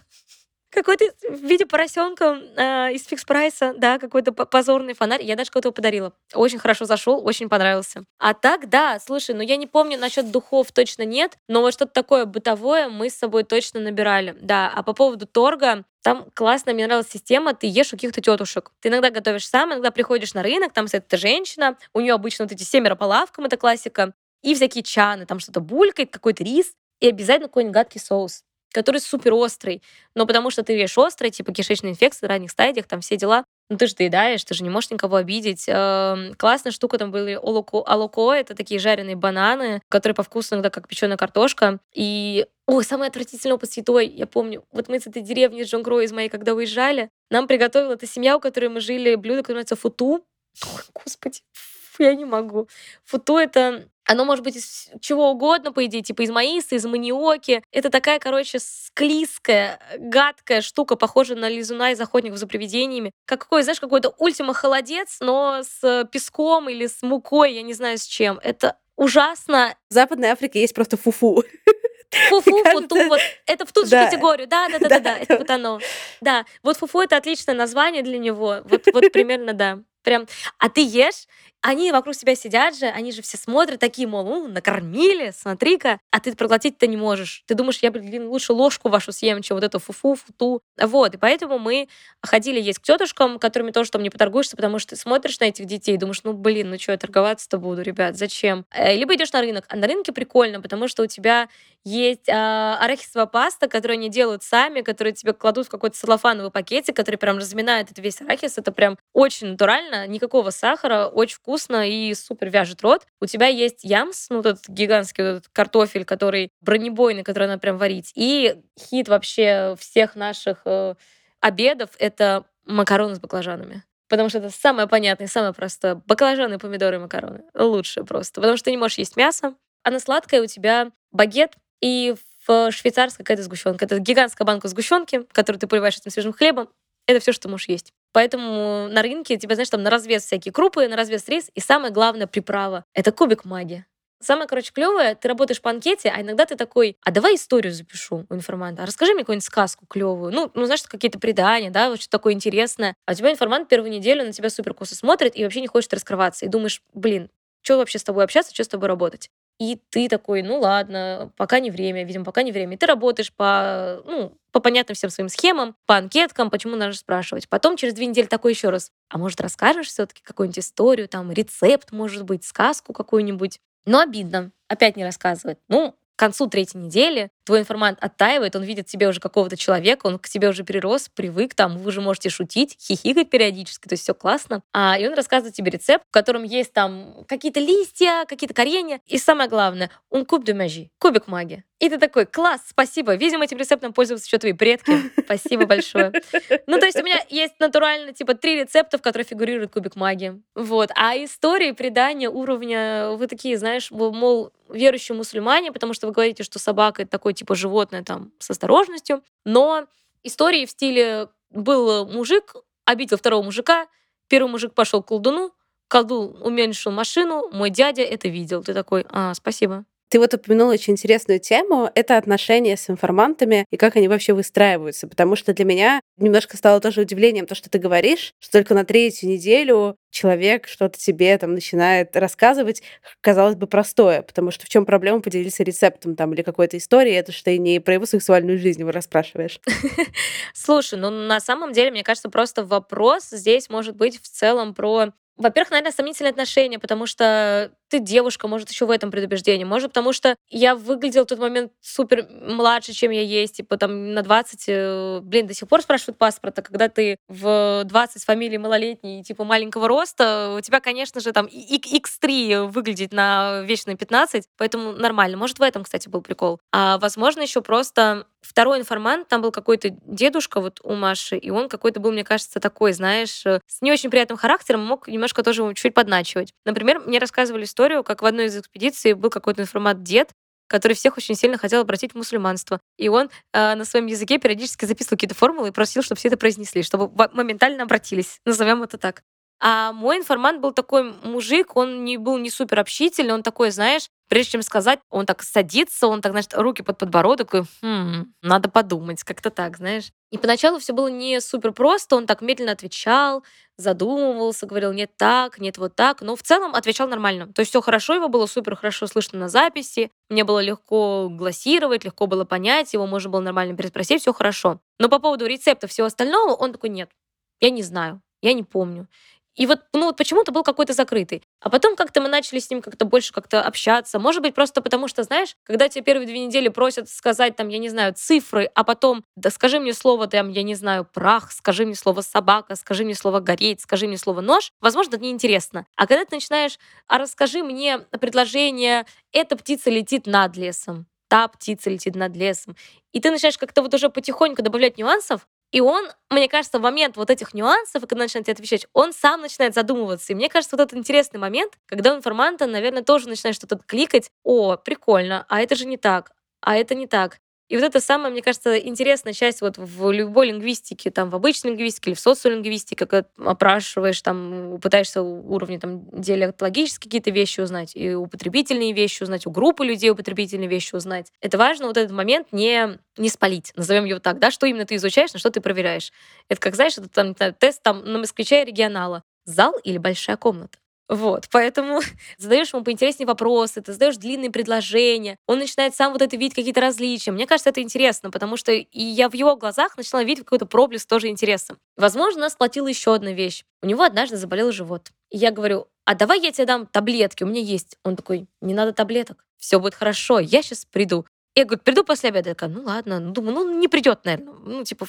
какой-то в виде поросенка э, из фикс прайса, да, какой-то позорный фонарь. Я даже кого-то его подарила. Очень хорошо зашел, очень понравился. А так, да, слушай, ну я не помню насчет духов точно нет, но вот что-то такое бытовое мы с собой точно набирали. Да, а по поводу торга, там классная, мне нравилась система, ты ешь у каких-то тетушек. Ты иногда готовишь сам, иногда приходишь на рынок, там стоит эта женщина, у нее обычно вот эти семеро по лавкам, это классика, и всякие чаны, там что-то булькает, какой-то рис, и обязательно какой-нибудь гадкий соус который супер острый, но потому что ты ешь острый, типа кишечная инфекция ранних стадиях, там все дела, ну ты же доедаешь, ты же не можешь никого обидеть. Эм, классная штука там были алоко, алоко, это такие жареные бананы, которые по вкусу иногда как печеная картошка. И, ой, самый отвратительный опыт с едой, я помню, вот мы с этой деревни Джонгро из моей, когда уезжали, нам приготовила эта семья, у которой мы жили, блюдо, которое называется футу. Ой, господи, я не могу. Футу — это оно может быть из чего угодно, по идее, типа из маиса, из маниоки. Это такая, короче, склизкая, гадкая штука, похожая на лизуна из охотников за привидениями. Как какой, знаешь, какой-то ультима-холодец, но с песком или с мукой, я не знаю с чем. Это ужасно. В Западной Африке есть просто фуфу. Фуфу, футу, вот это в ту же категорию. Да, да, да, да, да, это вот оно. Да, вот фуфу это отличное название для него. Вот, вот примерно, да. Прям, а ты ешь, они вокруг себя сидят же, они же все смотрят, такие, мол, ну, накормили, смотри-ка, а ты проглотить-то не можешь. Ты думаешь, я, блин, лучше ложку вашу съем, чем вот эту фуфу, футу. Вот, и поэтому мы ходили есть к тетушкам, которыми тоже там не поторгуешься, потому что ты смотришь на этих детей и думаешь, ну, блин, ну что, я торговаться-то буду, ребят, зачем? Э, либо идешь на рынок, а на рынке прикольно, потому что у тебя есть а, арахисовая паста, которую они делают сами, которую тебе кладут в какой-то целлофановый пакетик, который прям разминает этот весь арахис. Это прям очень натурально, никакого сахара, очень вкусно и супер вяжет рот. У тебя есть ямс, ну, этот гигантский этот картофель, который бронебойный, который надо прям варить. И хит вообще всех наших э, обедов — это макароны с баклажанами. Потому что это самое понятное, самое простое. Баклажаны, помидоры и макароны. Лучше просто. Потому что ты не можешь есть мясо. А на сладкое у тебя багет и в швейцарской какая-то сгущенка. Это гигантская банка сгущенки, которую ты поливаешь этим свежим хлебом. Это все, что можешь есть. Поэтому на рынке тебе, знаешь, там на развес всякие крупы, на развес рис, и самое главное приправа. Это кубик магии. Самое, короче, клевое, ты работаешь по анкете, а иногда ты такой, а давай историю запишу у информанта, расскажи мне какую-нибудь сказку клевую. Ну, ну знаешь, какие-то предания, да, вот что такое интересное. А у тебя информант первую неделю на тебя супер косо смотрит и вообще не хочет раскрываться. И думаешь, блин, что вообще с тобой общаться, что с тобой работать? И ты такой, ну ладно, пока не время, видимо, пока не время. И ты работаешь по, ну, по понятным всем своим схемам, по анкеткам, почему надо спрашивать. Потом через две недели такой еще раз. А может, расскажешь все-таки какую-нибудь историю, там, рецепт, может быть, сказку какую-нибудь? Но обидно. Опять не рассказывать. Ну, к концу третьей недели твой информант оттаивает, он видит в тебе уже какого-то человека, он к тебе уже перерос, привык, там, вы уже можете шутить, хихикать периодически, то есть все классно. А, и он рассказывает тебе рецепт, в котором есть там какие-то листья, какие-то коренья, и самое главное, он куб de magie, кубик магии. И ты такой, класс, спасибо, видимо, этим рецептом пользуются еще твои предки. Спасибо большое. Ну, то есть у меня есть натурально, типа, три рецепта, в которых фигурирует кубик магии. Вот. А истории, предания уровня, вы такие, знаешь, мол, верующие мусульмане, потому что вы говорите, что собака — это такое, типа, животное там с осторожностью. Но истории в стиле был мужик, обидел второго мужика, первый мужик пошел к колдуну, колдун уменьшил машину, мой дядя это видел. Ты такой, а, спасибо. Ты вот упомянула очень интересную тему. Это отношения с информантами и как они вообще выстраиваются. Потому что для меня немножко стало тоже удивлением то, что ты говоришь, что только на третью неделю человек что-то тебе там начинает рассказывать, казалось бы, простое. Потому что в чем проблема поделиться рецептом там или какой-то историей? Это что ты не про его сексуальную жизнь его расспрашиваешь. Слушай, ну на самом деле, мне кажется, просто вопрос здесь может быть в целом про во-первых, наверное, сомнительные отношения, потому что ты девушка, может, еще в этом предубеждении. Может, потому что я выглядела в тот момент супер младше, чем я есть, типа там на 20, э, блин, до сих пор спрашивают паспорта, когда ты в 20 с фамилией малолетней, типа маленького роста, у тебя, конечно же, там X3 выглядеть на вечные 15, поэтому нормально. Может, в этом, кстати, был прикол. А возможно, еще просто второй информант, там был какой-то дедушка вот у Маши, и он какой-то был, мне кажется, такой, знаешь, э, с не очень приятным характером, мог немножко тоже чуть подначивать. Например, мне рассказывали историю, как в одной из экспедиций был какой-то информант-дед, который всех очень сильно хотел обратить в мусульманство. И он э, на своем языке периодически записывал какие-то формулы и просил, чтобы все это произнесли, чтобы моментально обратились. Назовем это так. А мой информант был такой мужик, он не был не супер общительный, он такой, знаешь, прежде чем сказать, он так садится, он так, значит, руки под подбородок, и хм, надо подумать, как-то так, знаешь. И поначалу все было не супер просто, он так медленно отвечал, задумывался, говорил нет так, нет вот так, но в целом отвечал нормально. То есть все хорошо, его было супер хорошо слышно на записи, мне было легко глассировать, легко было понять, его можно было нормально переспросить, все хорошо. Но по поводу рецепта всего остального он такой нет, я не знаю, я не помню. И вот, ну вот почему-то был какой-то закрытый. А потом как-то мы начали с ним как-то больше как-то общаться. Может быть, просто потому что, знаешь, когда тебе первые две недели просят сказать там, я не знаю, цифры, а потом, да скажи мне слово там, я не знаю, прах, скажи мне слово собака, скажи мне слово гореть, скажи мне слово нож, возможно, это неинтересно. А когда ты начинаешь, а расскажи мне предложение, эта птица летит над лесом, та птица летит над лесом. И ты начинаешь как-то вот уже потихоньку добавлять нюансов, и он, мне кажется, в момент вот этих нюансов, когда начинает тебе отвечать, он сам начинает задумываться. И мне кажется, вот этот интересный момент, когда у информанта, наверное, тоже начинает что-то кликать. О, прикольно, а это же не так, а это не так. И вот это самая, мне кажется, интересная часть вот в любой лингвистике, там, в обычной лингвистике или в социолингвистике, когда опрашиваешь, там, пытаешься уровни там, диалектологические какие-то вещи узнать, и употребительные вещи узнать, у группы людей употребительные вещи узнать. Это важно вот этот момент не, не спалить, назовем его так, да, что именно ты изучаешь, на что ты проверяешь. Это как, знаешь, это там, тест там, на москвича и регионала. Зал или большая комната? Вот, поэтому задаешь ему поинтереснее вопросы, ты задаешь длинные предложения, он начинает сам вот это видеть какие-то различия. Мне кажется, это интересно, потому что и я в его глазах начала видеть какой-то проблеск тоже интереса. Возможно, нас сплотила еще одна вещь. У него однажды заболел живот. И я говорю, а давай я тебе дам таблетки, у меня есть. Он такой, не надо таблеток, все будет хорошо, я сейчас приду. Я говорю, приду после обеда. Я такая, ну ладно, ну, думаю, ну не придет, наверное. Ну, типа,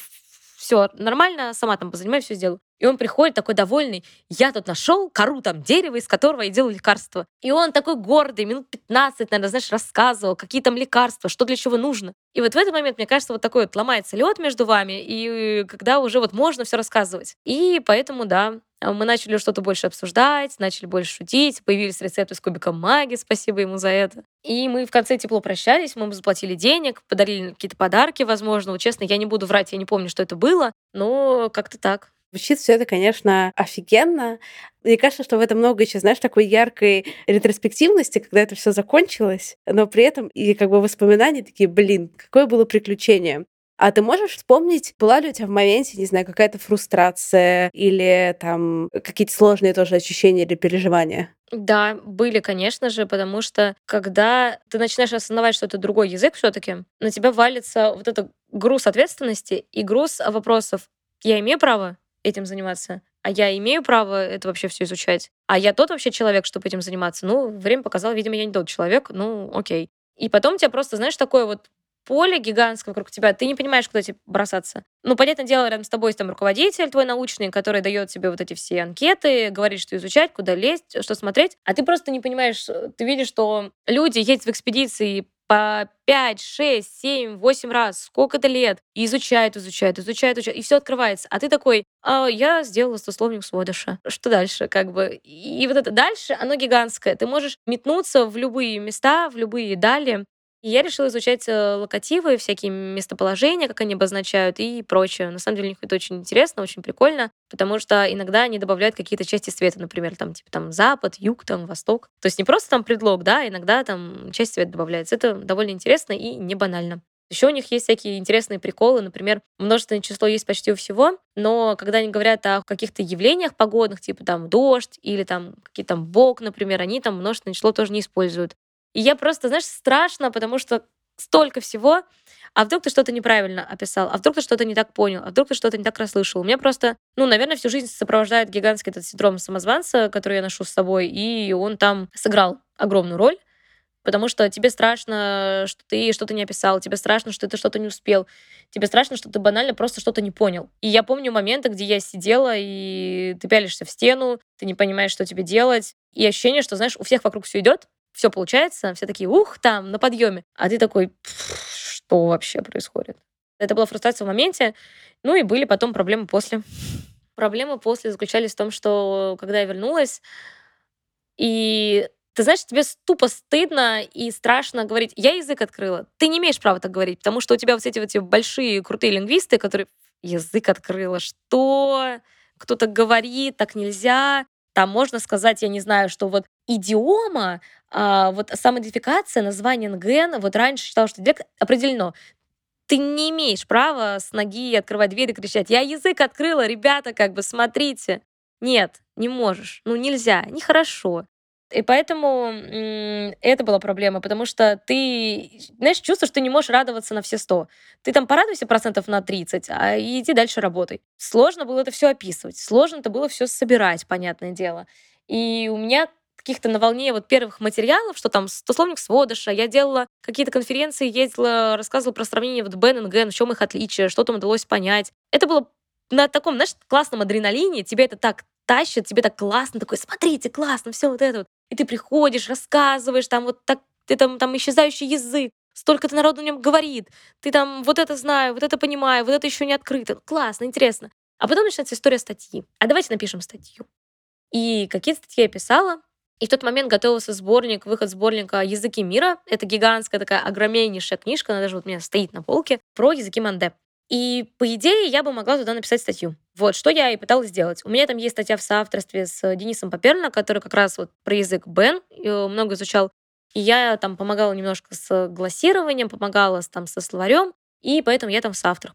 все нормально, сама там позанимаюсь, все сделаю. И он приходит такой довольный, я тут нашел кору там дерева, из которого я делал лекарства. И он такой гордый, минут 15, наверное, знаешь, рассказывал, какие там лекарства, что для чего нужно. И вот в этот момент, мне кажется, вот такой вот ломается лед между вами, и когда уже вот можно все рассказывать. И поэтому, да, мы начали что-то больше обсуждать, начали больше шутить, появились рецепты с кубиком магии, спасибо ему за это. И мы в конце тепло прощались, мы заплатили денег, подарили какие-то подарки, возможно. Вот, честно, я не буду врать, я не помню, что это было, но как-то так. Звучит все это, конечно, офигенно. Мне кажется, что в этом много еще, знаешь, такой яркой ретроспективности, когда это все закончилось, но при этом и как бы воспоминания такие, блин, какое было приключение. А ты можешь вспомнить, была ли у тебя в моменте, не знаю, какая-то фрустрация или там какие-то сложные тоже ощущения или переживания? Да, были, конечно же, потому что когда ты начинаешь осознавать, что это другой язык все-таки, на тебя валится вот этот груз ответственности и груз вопросов. Я имею право этим заниматься? а я имею право это вообще все изучать. А я тот вообще человек, чтобы этим заниматься. Ну, время показало, видимо, я не тот человек, ну, окей. И потом тебя просто, знаешь, такое вот поле гигантское вокруг тебя, ты не понимаешь, куда тебе бросаться. Ну, понятное дело, рядом с тобой есть там руководитель твой научный, который дает тебе вот эти все анкеты, говорит, что изучать, куда лезть, что смотреть, а ты просто не понимаешь, ты видишь, что люди ездят в экспедиции по 5, 6, 7, 8 раз, сколько-то лет, и изучают, изучают, изучают, изучают, и все открывается. А ты такой, а, я сделала стословник сводыша. Что дальше? Как бы. И вот это дальше, оно гигантское. Ты можешь метнуться в любые места, в любые дали, и я решила изучать э, локативы, всякие местоположения, как они обозначают и прочее. На самом деле, у них это очень интересно, очень прикольно, потому что иногда они добавляют какие-то части света, например, там, типа, там, запад, юг, там, восток. То есть не просто там предлог, да, иногда там часть света добавляется. Это довольно интересно и не банально. Еще у них есть всякие интересные приколы. Например, множественное число есть почти у всего, но когда они говорят о каких-то явлениях погодных, типа там дождь или там какие-то там бог, например, они там множественное число тоже не используют. И я просто, знаешь, страшно, потому что столько всего, а вдруг ты что-то неправильно описал, а вдруг ты что-то не так понял, а вдруг ты что-то не так расслышал. У меня просто, ну, наверное, всю жизнь сопровождает гигантский этот синдром самозванца, который я ношу с собой, и он там сыграл огромную роль, потому что тебе страшно, что ты что-то не описал, тебе страшно, что ты что-то не успел, тебе страшно, что ты банально просто что-то не понял. И я помню моменты, где я сидела, и ты пялишься в стену, ты не понимаешь, что тебе делать, и ощущение, что, знаешь, у всех вокруг все идет, все получается, все такие, ух, там, на подъеме. А ты такой, что вообще происходит? Это была фрустрация в моменте, ну и были потом проблемы после. Проблемы после заключались в том, что когда я вернулась, и ты знаешь, тебе тупо стыдно и страшно говорить. Я язык открыла. Ты не имеешь права так говорить, потому что у тебя вот эти вот эти большие крутые лингвисты, которые язык открыла. Что? Кто то говорит, так нельзя. Там можно сказать, я не знаю, что вот идиома, а, вот самоидентификация, название НГН, вот раньше считал, что диалект определено. Ты не имеешь права с ноги открывать дверь и кричать, я язык открыла, ребята, как бы, смотрите. Нет, не можешь. Ну, нельзя, нехорошо. И поэтому это была проблема, потому что ты, знаешь, чувствуешь, что ты не можешь радоваться на все сто. Ты там порадуйся процентов на 30, а иди дальше работай. Сложно было это все описывать, сложно это было все собирать, понятное дело. И у меня каких-то на волне вот первых материалов, что там стословник сводыша, я делала какие-то конференции, ездила, рассказывала про сравнение вот Бен и Ген, в чем их отличие, что там удалось понять. Это было на таком, знаешь, классном адреналине, тебе это так тащит, тебе так классно, такой, смотрите, классно, все вот это вот. И ты приходишь, рассказываешь, там вот так, ты там, там исчезающий язык, столько-то народу на нем говорит, ты там вот это знаю, вот это понимаю, вот это еще не открыто. Классно, интересно. А потом начинается история статьи. А давайте напишем статью. И какие статьи я писала, и в тот момент готовился сборник, выход сборника «Языки мира». Это гигантская такая огромнейшая книжка, она даже вот у меня стоит на полке, про языки Манде. И, по идее, я бы могла туда написать статью. Вот, что я и пыталась сделать. У меня там есть статья в соавторстве с Денисом Паперно, который как раз вот про язык Бен много изучал. И я там помогала немножко с глассированием, помогала там со словарем, и поэтому я там в соавторах.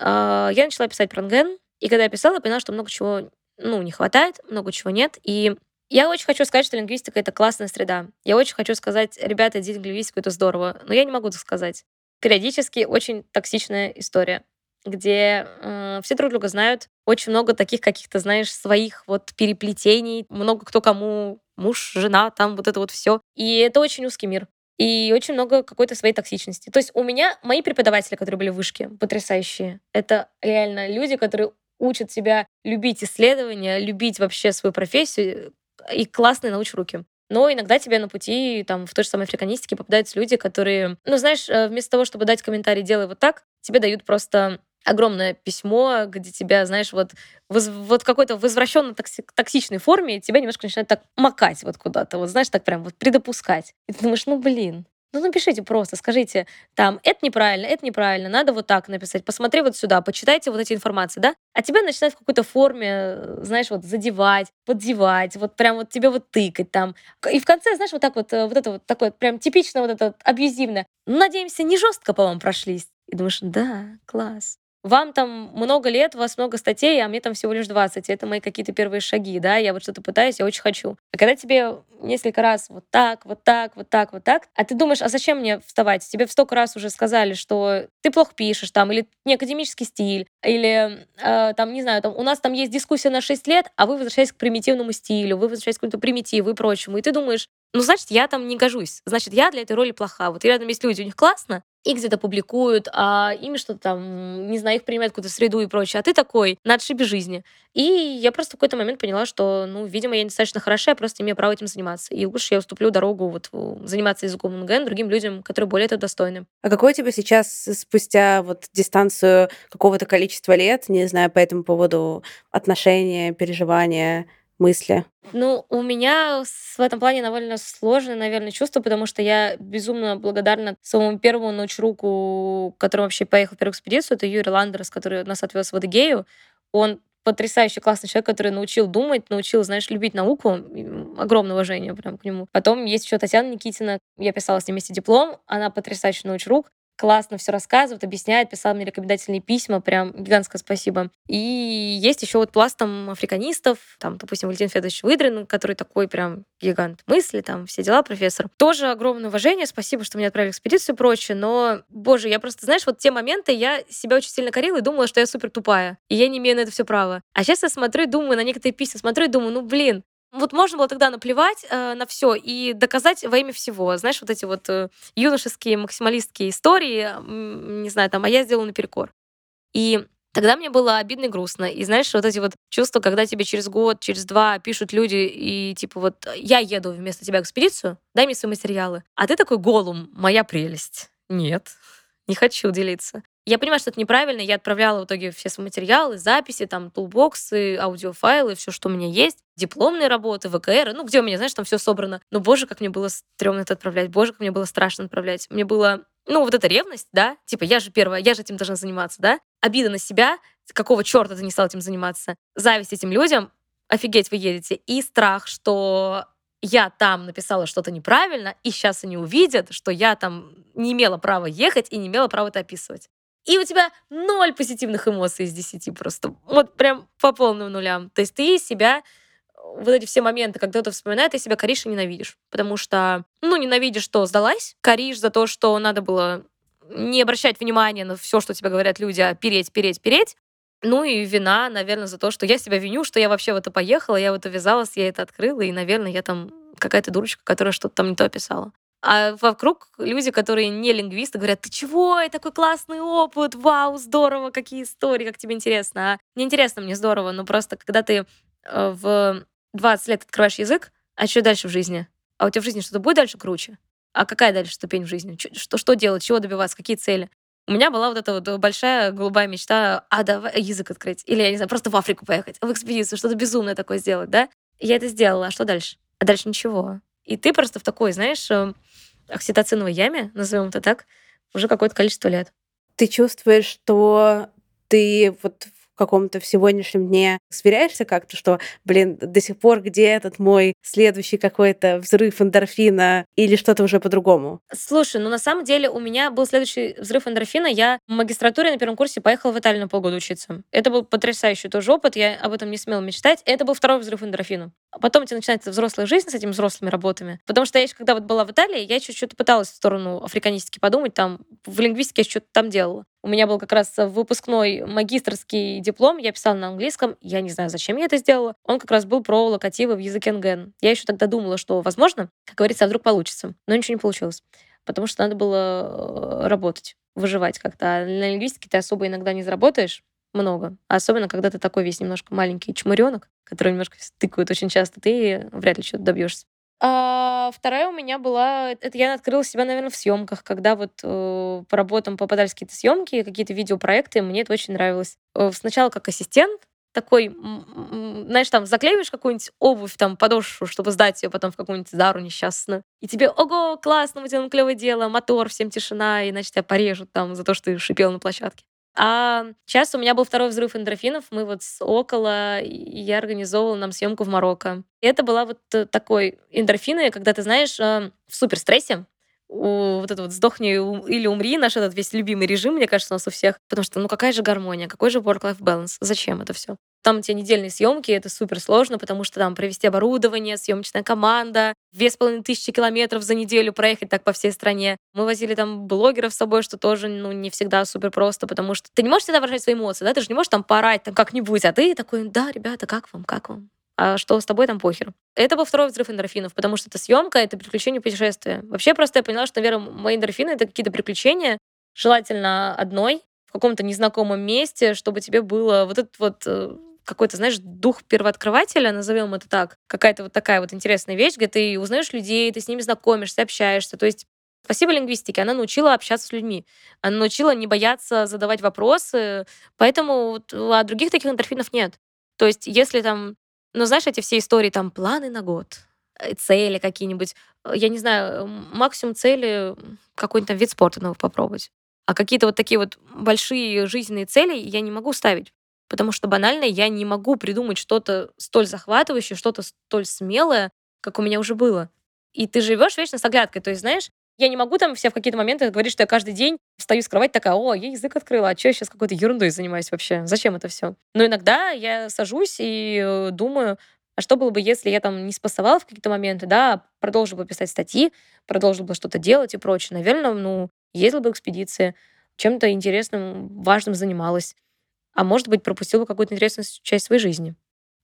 А, я начала писать про Нген, и когда я писала, я поняла, что много чего ну, не хватает, много чего нет. И я очень хочу сказать, что лингвистика — это классная среда. Я очень хочу сказать, ребята, идите в лингвистику, это здорово. Но я не могу так сказать. Периодически очень токсичная история где э, все друг друга знают, очень много таких каких-то, знаешь, своих вот переплетений, много кто кому муж, жена, там вот это вот все. И это очень узкий мир. И очень много какой-то своей токсичности. То есть у меня мои преподаватели, которые были в вышке, потрясающие. Это реально люди, которые учат тебя любить исследования, любить вообще свою профессию, и классные научь руки. Но иногда тебе на пути, там, в той же самой африканистике попадаются люди, которые, ну, знаешь, э, вместо того, чтобы дать комментарий «делай вот так», тебе дают просто огромное письмо, где тебя, знаешь, вот, воз, вот какой-то возвращенно токси, токсичной форме тебя немножко начинает так макать вот куда-то, вот знаешь, так прям вот предопускать. И ты думаешь, ну блин, ну, напишите просто, скажите, там, это неправильно, это неправильно, надо вот так написать, посмотри вот сюда, почитайте вот эти информации, да? А тебя начинают в какой-то форме, э, знаешь, вот задевать, поддевать, вот прям вот тебе вот тыкать там. И в конце, знаешь, вот так вот, э, вот это вот такое прям типично вот это абьюзивное. Ну, надеемся, не жестко по вам прошлись. И думаешь, да, класс. Вам там много лет, у вас много статей, а мне там всего лишь 20. Это мои какие-то первые шаги, да, я вот что-то пытаюсь, я очень хочу. А когда тебе несколько раз вот так, вот так, вот так, вот так, а ты думаешь, а зачем мне вставать? Тебе в столько раз уже сказали, что ты плохо пишешь там, или не академический стиль, или э, там, не знаю, там, у нас там есть дискуссия на 6 лет, а вы возвращаетесь к примитивному стилю, вы возвращаетесь к какому-то примитиву и прочему, и ты думаешь, ну, значит, я там не гожусь. Значит, я для этой роли плоха. Вот рядом есть люди, у них классно, их где-то публикуют, а ими что-то там, не знаю, их принимают какую-то среду и прочее, а ты такой на отшибе жизни. И я просто в какой-то момент поняла, что, ну, видимо, я недостаточно хороша, я просто имею право этим заниматься. И лучше я уступлю дорогу вот заниматься языком НГН другим людям, которые более это достойны. А какой у тебя сейчас, спустя вот дистанцию какого-то количества лет, не знаю, по этому поводу отношения, переживания, мысли? Ну, у меня в этом плане довольно сложное, наверное, чувство, потому что я безумно благодарна своему первому научруку, который вообще поехал в первую экспедицию. Это Юрий Ландерс, который нас отвез в Адыгею. Он потрясающий классный человек, который научил думать, научил, знаешь, любить науку. Огромное уважение прям к нему. Потом есть еще Татьяна Никитина. Я писала с ней вместе диплом. Она потрясающий научрук классно все рассказывает, объясняет, писал мне рекомендательные письма, прям гигантское спасибо. И есть еще вот пласт там африканистов, там, допустим, Валентин Федорович Выдрин, который такой прям гигант мысли, там, все дела, профессор. Тоже огромное уважение, спасибо, что меня отправили в экспедицию и прочее, но, боже, я просто, знаешь, вот те моменты я себя очень сильно корила и думала, что я супер тупая, и я не имею на это все права. А сейчас я смотрю и думаю на некоторые письма, смотрю и думаю, ну, блин, вот можно было тогда наплевать э, на все и доказать во имя всего. Знаешь, вот эти вот э, юношеские максималистские истории, э, не знаю, там, а я сделала наперекор. И Тогда мне было обидно и грустно. И знаешь, вот эти вот чувства, когда тебе через год, через два пишут люди, и типа вот я еду вместо тебя в экспедицию, дай мне свои материалы. А ты такой голум, моя прелесть. Нет, не хочу делиться. Я понимаю, что это неправильно. Я отправляла в итоге все свои материалы, записи, там, тулбоксы, аудиофайлы, все, что у меня есть, дипломные работы, ВКР, ну, где у меня, знаешь, там все собрано. Но, боже, как мне было стрёмно это отправлять, боже, как мне было страшно отправлять. Мне было, ну, вот эта ревность, да, типа, я же первая, я же этим должна заниматься, да, обида на себя, какого черта ты не стал этим заниматься, зависть этим людям, офигеть, вы едете, и страх, что я там написала что-то неправильно, и сейчас они увидят, что я там не имела права ехать и не имела права это описывать и у тебя ноль позитивных эмоций из десяти просто. Вот прям по полным нулям. То есть ты себя вот эти все моменты, когда ты вспоминаешь, ты себя коришь и ненавидишь. Потому что, ну, ненавидишь, что сдалась, коришь за то, что надо было не обращать внимания на все, что тебе говорят люди, а переть, переть, переть. Ну и вина, наверное, за то, что я себя виню, что я вообще в это поехала, я в это ввязалась, я это открыла, и, наверное, я там какая-то дурочка, которая что-то там не то описала. А вокруг люди, которые не лингвисты, говорят, ты чего, это такой классный опыт, вау, здорово, какие истории, как тебе интересно. А не интересно мне здорово, но просто когда ты э, в 20 лет открываешь язык, а что дальше в жизни? А у тебя в жизни что-то будет дальше круче? А какая дальше ступень в жизни? Что, что делать? Чего добиваться? Какие цели? У меня была вот эта вот большая голубая мечта, а давай язык открыть. Или, я не знаю, просто в Африку поехать, в экспедицию, что-то безумное такое сделать, да? Я это сделала, а что дальше? А дальше ничего. И ты просто в такой, знаешь, эм, окситоциновой яме, назовем это так, уже какое-то количество лет. Ты чувствуешь, что ты вот каком-то в сегодняшнем дне сверяешься как-то, что, блин, до сих пор где этот мой следующий какой-то взрыв эндорфина или что-то уже по-другому? Слушай, ну на самом деле у меня был следующий взрыв эндорфина. Я в магистратуре на первом курсе поехала в Италию на полгода учиться. Это был потрясающий тоже опыт, я об этом не смела мечтать. Это был второй взрыв эндорфина. А потом у тебя начинается взрослая жизнь с этими взрослыми работами. Потому что я еще, когда вот была в Италии, я что-то пыталась в сторону африканистики подумать, там в лингвистике я что-то там делала. У меня был как раз выпускной магистрский диплом, я писала на английском, я не знаю, зачем я это сделала. Он как раз был про локативы в языке НГН. Я еще тогда думала, что, возможно, как говорится, а вдруг получится. Но ничего не получилось, потому что надо было э, работать, выживать как-то. А на лингвистике ты особо иногда не заработаешь, много. Особенно, когда ты такой весь немножко маленький чмыренок, который немножко тыкают очень часто, ты вряд ли что-то добьешься. А вторая у меня была, это я открыла себя, наверное, в съемках, когда вот э, по работам попадались какие-то съемки, какие-то видеопроекты, мне это очень нравилось. Э, сначала как ассистент, такой, знаешь, там заклеиваешь какую-нибудь обувь, там, подошву, чтобы сдать ее потом в какую-нибудь зару несчастную. И тебе, ого, классно, мы делаем клевое дело, мотор, всем тишина, иначе тебя порежут там за то, что ты шипел на площадке. А сейчас у меня был второй взрыв эндорфинов. Мы вот с около, я организовывала нам съемку в Марокко. И это была вот э, такой эндорфины, когда ты знаешь, э, в суперстрессе, у, вот это вот сдохни или умри, наш этот весь любимый режим, мне кажется, у нас у всех. Потому что, ну какая же гармония, какой же work-life balance? Зачем это все? Там у тебя недельные съемки, это супер сложно, потому что там провести оборудование, съемочная команда, две с половиной тысячи километров за неделю проехать так по всей стране. Мы возили там блогеров с собой, что тоже ну, не всегда супер просто, потому что ты не можешь всегда выражать свои эмоции, да, ты же не можешь там порать там как-нибудь, а ты такой, да, ребята, как вам, как вам? а что с тобой там похер. Это был второй взрыв эндорфинов, потому что это съемка, это приключение путешествия. Вообще просто я поняла, что, наверное, мои эндорфины — это какие-то приключения, желательно одной, в каком-то незнакомом месте, чтобы тебе было вот этот вот э, какой-то, знаешь, дух первооткрывателя, назовем это так, какая-то вот такая вот интересная вещь, где ты узнаешь людей, ты с ними знакомишься, общаешься. То есть Спасибо лингвистике, она научила общаться с людьми, она научила не бояться задавать вопросы, поэтому вот, а других таких эндорфинов нет. То есть если там но знаешь, эти все истории, там, планы на год, э, цели какие-нибудь, э, я не знаю, максимум цели какой-нибудь там вид спорта новый попробовать. А какие-то вот такие вот большие жизненные цели я не могу ставить. Потому что банально я не могу придумать что-то столь захватывающее, что-то столь смелое, как у меня уже было. И ты живешь вечно с оглядкой. То есть, знаешь, я не могу там все в какие-то моменты говорить, что я каждый день встаю с кровати такая, о, я язык открыла, а что я сейчас какой-то ерундой занимаюсь вообще? Зачем это все? Но иногда я сажусь и э, думаю, а что было бы, если я там не спасовала в какие-то моменты, да, продолжила бы писать статьи, продолжила бы что-то делать и прочее. Наверное, ну, ездила бы экспедиции, чем-то интересным, важным занималась. А может быть, пропустила бы какую-то интересную часть своей жизни.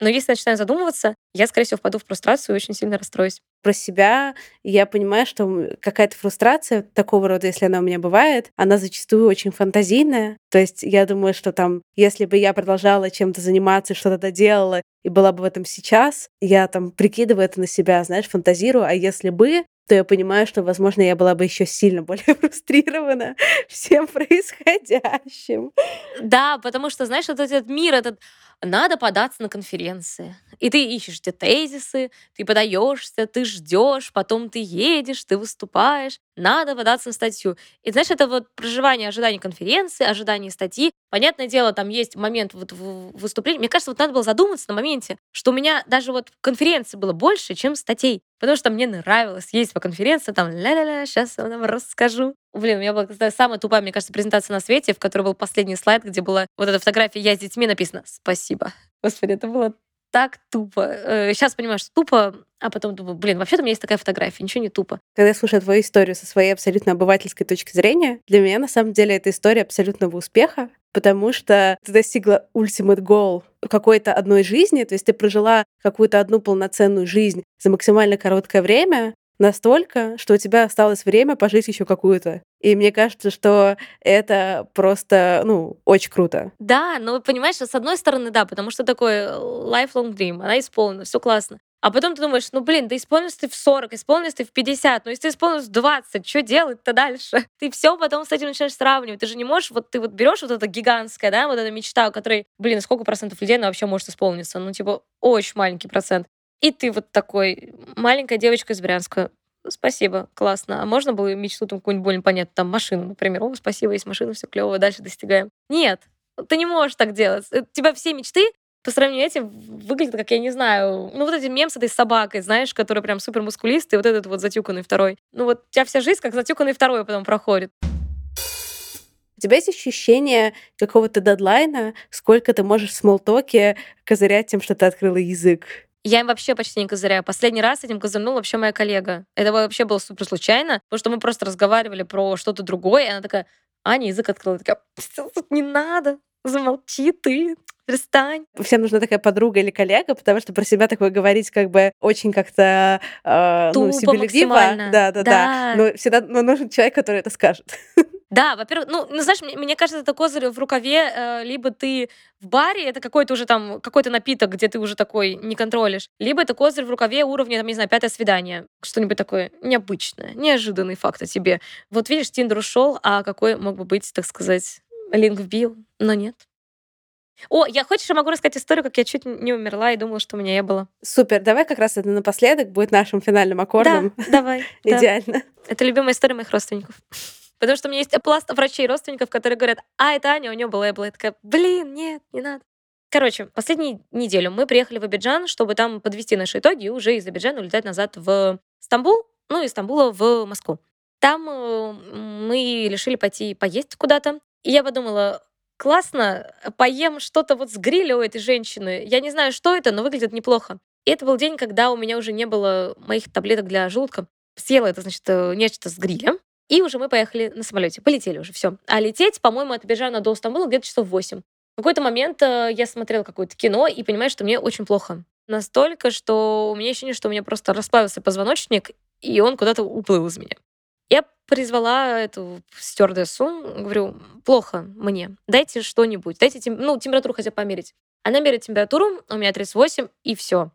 Но если начинаю задумываться, я, скорее всего, впаду в фрустрацию и очень сильно расстроюсь. Про себя я понимаю, что какая-то фрустрация такого рода, если она у меня бывает, она зачастую очень фантазийная. То есть я думаю, что там, если бы я продолжала чем-то заниматься, что-то доделала и была бы в этом сейчас, я там прикидываю это на себя, знаешь, фантазирую, а если бы, то я понимаю, что, возможно, я была бы еще сильно более фрустрирована всем происходящим. Да, потому что, знаешь, вот этот мир, этот надо податься на конференции. И ты ищешь те тезисы, ты подаешься, ты ждешь, потом ты едешь, ты выступаешь. Надо податься на статью. И знаешь, это вот проживание ожидания конференции, ожидание статьи. Понятное дело, там есть момент вот выступления. Мне кажется, вот надо было задуматься на моменте, что у меня даже вот конференции было больше, чем статей. Потому что мне нравилось есть по конференции, там, ля-ля-ля, сейчас я вам расскажу. Блин, у меня была самая тупая, мне кажется, презентация на свете, в которой был последний слайд, где была вот эта фотография «Я с детьми» написано «Спасибо». Господи, это было так тупо. Сейчас э, понимаю, что тупо, а потом думаю, блин, вообще-то у меня есть такая фотография, ничего не тупо. Когда я слушаю твою историю со своей абсолютно обывательской точки зрения, для меня на самом деле это история абсолютного успеха, потому что ты достигла ultimate goal какой-то одной жизни, то есть ты прожила какую-то одну полноценную жизнь за максимально короткое время, настолько, что у тебя осталось время пожить еще какую-то. И мне кажется, что это просто, ну, очень круто. Да, но понимаешь, с одной стороны, да, потому что такой lifelong dream, она исполнена, все классно. А потом ты думаешь, ну, блин, да исполнился ты в 40, исполнился ты в 50, ну, если ты исполнился в 20, что делать-то дальше? Ты все потом с этим начинаешь сравнивать. Ты же не можешь, вот ты вот берешь вот это гигантское, да, вот эта мечта, у которой, блин, сколько процентов людей она вообще может исполниться? Ну, типа, очень маленький процент. И ты вот такой, маленькая девочка из Брянска, спасибо, классно. А можно было мечту там какую-нибудь более понятно, там машину, например. О, спасибо, есть машина, все клево, дальше достигаем. Нет, ты не можешь так делать. У тебя все мечты по сравнению с этим выглядят, как я не знаю, ну вот эти мем с этой собакой, знаешь, которая прям супер мускулистый, вот этот вот затюканный второй. Ну вот у тебя вся жизнь как затюканный второй потом проходит. У тебя есть ощущение какого-то дедлайна, сколько ты можешь в смолтоке козырять тем, что ты открыла язык? Я им вообще почти не козыряю. Последний раз этим козырнула вообще моя коллега. Это вообще было супер случайно, потому что мы просто разговаривали про что-то другое, и она такая, Аня язык открыла. такая, тут не надо, замолчи ты, перестань. Всем нужна такая подруга или коллега, потому что про себя такое говорить как бы очень как-то э, ну, себелюбиво. Да, да, да, да. Но всегда но нужен человек, который это скажет. Да, во-первых, ну, ну, знаешь, мне, мне кажется, это козырь в рукаве, э, либо ты в баре, это какой-то уже там, какой-то напиток, где ты уже такой не контролишь, либо это козырь в рукаве уровня, там, не знаю, пятое свидание, что-нибудь такое необычное, неожиданный факт о тебе. Вот видишь, Тиндер ушел, а какой мог бы быть, так сказать, линк вбил, но нет. О, я хочешь, я могу рассказать историю, как я чуть не умерла и думала, что у меня не было. Супер, давай как раз это напоследок будет нашим финальным аккордом. Да, давай. Идеально. Это любимая история моих родственников. Потому что у меня есть пласт врачей родственников, которые говорят, а, это Аня, у нее была Эбла. Я такая, блин, нет, не надо. Короче, последнюю неделю мы приехали в Абиджан, чтобы там подвести наши итоги и уже из Абиджана улетать назад в Стамбул, ну, из Стамбула в Москву. Там э, мы решили пойти поесть куда-то. И я подумала, классно, поем что-то вот с гриля у этой женщины. Я не знаю, что это, но выглядит неплохо. И это был день, когда у меня уже не было моих таблеток для желудка. Съела это, значит, э, нечто с гриля. И уже мы поехали на самолете. Полетели уже, все. А лететь, по-моему, от Бежана до Стамбула где-то часов 8. В какой-то момент э, я смотрела какое-то кино и понимаю, что мне очень плохо. Настолько, что у меня ощущение, что у меня просто расплавился позвоночник, и он куда-то уплыл из меня. Я призвала эту стюардессу, говорю, плохо мне, дайте что-нибудь, дайте тем, ну, температуру хотя бы померить. Она меряет температуру, у меня 38, и все.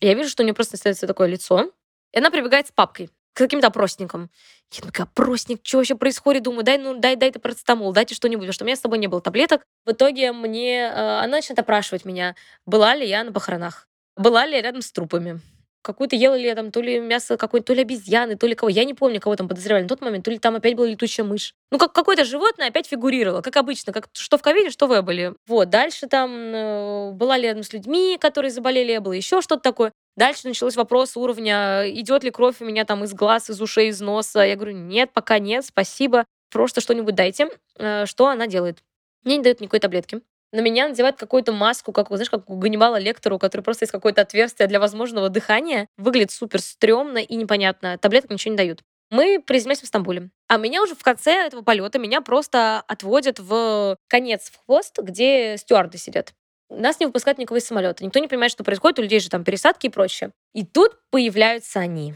Я вижу, что у нее просто остается такое лицо, и она прибегает с папкой каким-то опросникам. Я такая, опросник, что вообще происходит? Думаю, дай, ну, дай, дай ты процетамол, дайте что-нибудь, потому что у меня с собой не было таблеток. В итоге мне, э, она начинает опрашивать меня, была ли я на похоронах, была ли я рядом с трупами, какую-то ела ли я там то ли мясо какой-то, то ли обезьяны, то ли кого. Я не помню, кого там подозревали на тот момент, то ли там опять была летучая мышь. Ну, как какое-то животное опять фигурировало, как обычно, как что в ковиде, что в эболе. Вот, дальше там э, была ли рядом с людьми, которые заболели эболой, еще что-то такое. Дальше началось вопрос уровня, идет ли кровь у меня там из глаз, из ушей, из носа. Я говорю, нет, пока нет, спасибо. Просто что-нибудь дайте. Э, что она делает? Мне не дают никакой таблетки. На меня надевают какую-то маску, как, знаешь, как у Ганнибала Лектору, у просто есть какое-то отверстие для возможного дыхания. Выглядит супер стрёмно и непонятно. Таблеток ничего не дают. Мы приземляемся в Стамбуле. А меня уже в конце этого полета меня просто отводят в конец, в хвост, где стюарды сидят. Нас не выпускают никого из самолета. Никто не понимает, что происходит. У людей же там пересадки и прочее. И тут появляются они.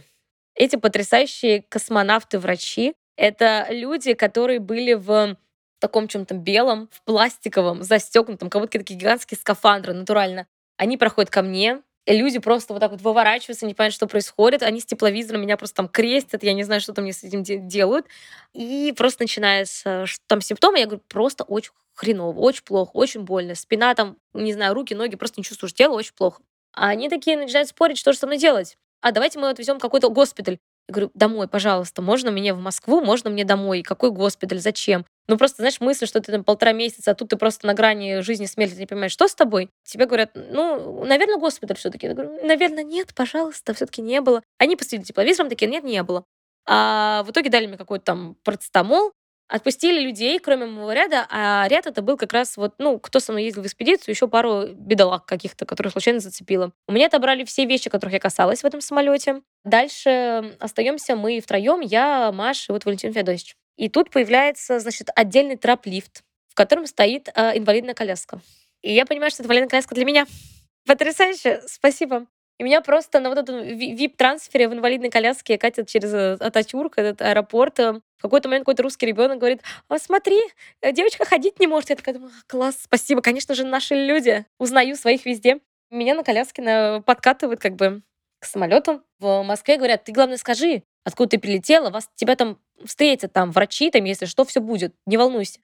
Эти потрясающие космонавты-врачи. Это люди, которые были в таком чем-то белом, в пластиковом, застегнутом, как будто такие гигантские скафандры, натурально. Они проходят ко мне, люди просто вот так вот выворачиваются, не понимают, что происходит. Они с тепловизором меня просто там крестят, я не знаю, что там мне с этим делают. И просто начинается, что там симптомы, я говорю, просто очень хреново, очень плохо, очень больно. Спина там, не знаю, руки, ноги, просто не чувствуешь тело, очень плохо. А они такие начинают спорить, что же со мной делать. А давайте мы отвезем какой-то госпиталь. Говорю, домой, пожалуйста, можно мне в Москву, можно мне домой? Какой госпиталь, зачем? Ну, просто, знаешь, мысль, что ты там полтора месяца, а тут ты просто на грани жизни смерти, ты не понимаешь, что с тобой? Тебе говорят, ну, наверное, госпиталь все таки Я говорю, наверное, нет, пожалуйста, все таки не было. Они посветили тепловизором, такие, нет, не было. А в итоге дали мне какой-то там процетамол, Отпустили людей, кроме моего ряда, а ряд это был как раз вот, ну, кто со мной ездил в экспедицию, еще пару бедолаг каких-то, которых случайно зацепило. У меня отобрали все вещи, которых я касалась в этом самолете. Дальше остаемся мы втроем, я, Маша и вот Валентин Феодосич. И тут появляется, значит, отдельный трап-лифт, в котором стоит э, инвалидная коляска. И я понимаю, что это инвалидная коляска для меня. Потрясающе, спасибо. И меня просто на вот этом вип-трансфере в инвалидной коляске катят через э, Ататюрк, этот аэропорт. Какой-то момент какой-то русский ребенок говорит, а, смотри, э, девочка ходить не может. Я такая думаю, класс, спасибо, конечно же, наши люди. Узнаю своих везде. Меня на коляске на... подкатывают как бы к самолету. В Москве говорят, ты главное скажи, откуда ты прилетела, вас, тебя там встретят, там врачи, там, если что, все будет, не волнуйся.